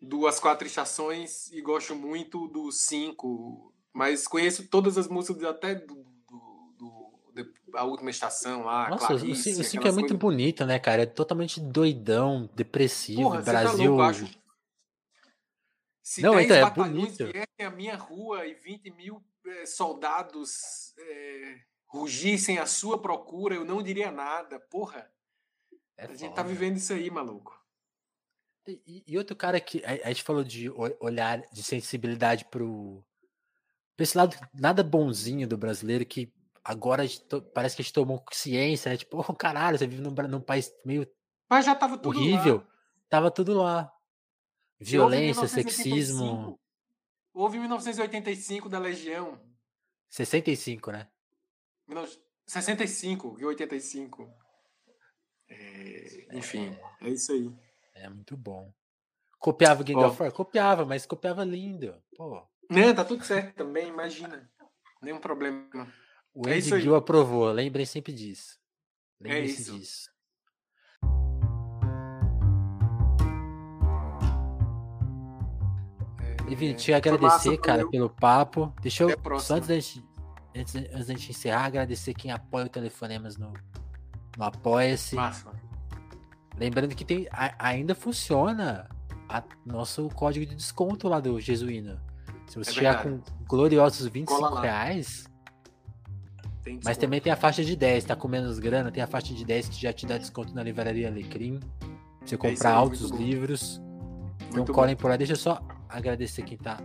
do As Quatro Estações e gosto muito do Cinco, mas conheço todas as músicas até do, do, do a última estação lá. Nossa, Clarice, o Cinco é muito coisas... bonito, né, cara? É totalmente doidão, depressivo, Porra, tá Brasil. Tá louco, Se Não, então é bonito. viessem a minha rua e 20 mil é, soldados é, rugissem à sua procura, eu não diria nada. Porra, é a foda. gente tá vivendo isso aí, maluco. E, e, outro cara que a, a, gente falou de olhar, de sensibilidade pro. Pra esse lado nada bonzinho do brasileiro que agora to, parece que a gente tomou consciência, né? Tipo, oh, caralho, você vive num, num país meio. Mas já tava tudo horrível. Lá. Tava tudo lá. Violência, sexismo. Houve 1985 da Legião. 65, né? 65 e 85. É, enfim, é isso aí. É muito bom. Copiava Gang oh. of War? Copiava, mas copiava lindo. Pô. Né, tá tudo certo também, imagina. Nenhum problema. O é Andy Gill aprovou, lembrem sempre disso. Lembrem é isso. disso. É, Evin, te agradecer, cara, pelo papo. Deixa eu, só antes da, gente, antes, antes da gente encerrar, agradecer quem apoia o Telefonemas no, no Apoia-se. Massa. Lembrando que tem, ainda funciona a, nosso código de desconto lá do Jesuíno. Se você é chegar com gloriosos 25 reais. Mas também tem a faixa de 10, tá com menos grana, tem a faixa de 10 que já te dá desconto na livraria Alecrim. Você é comprar é altos livros. Então colhem por lá. Deixa eu só agradecer quem tá.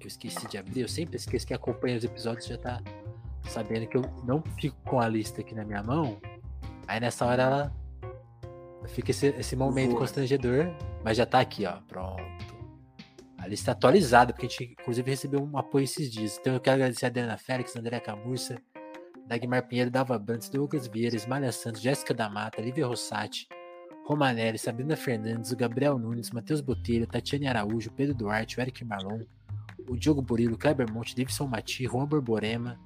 Eu esqueci de abrir, eu sempre esqueço que acompanha os episódios já tá sabendo que eu não fico com a lista aqui na minha mão. Aí nessa hora ela fica esse, esse momento Boa. constrangedor, mas já tá aqui, ó. Pronto. A lista atualizada, porque a gente inclusive recebeu um apoio esses dias. Então eu quero agradecer a Adriana Félix, André Camurça, Dagmar Pinheiro, Dava Brantes, Douglas Vieira, Ismália Santos, Jéssica da Mata, Lívia Rossati, Romanelli, Sabrina Fernandes, o Gabriel Nunes, Matheus Botelho, Tatiane Araújo, Pedro Duarte, o Eric Marlon, o Diogo Burilo, Kleber Monte, Davidson Mati, Juan Borborema,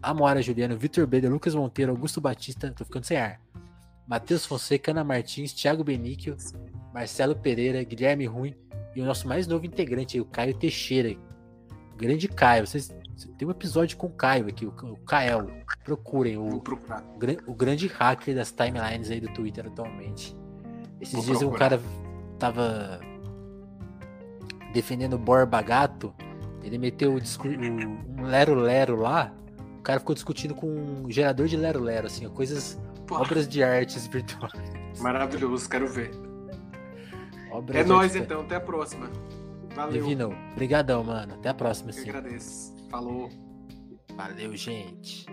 Amora Juliano, Vitor Beda, Lucas Monteiro, Augusto Batista, tô ficando sem ar. Matheus Fonseca, Ana Martins, Thiago Benício, Marcelo Pereira, Guilherme Ruim e o nosso mais novo integrante, o Caio Teixeira. O grande Caio. Vocês tem um episódio com o Caio aqui, o, Kael. Procurem o, o, o, grande hacker das timelines aí do Twitter atualmente. Esses Vou dias procurar. um cara tava defendendo o Borba Gato, ele meteu um lero-lero lá, o cara ficou discutindo com um gerador de lero-lero, assim, coisas. Obras de artes virtuais. Maravilhoso, quero ver. Obras é nóis então, até a próxima. Valeu. Divino, obrigadão, mano. Até a próxima, Eu sim. agradeço. Falou. Valeu, gente.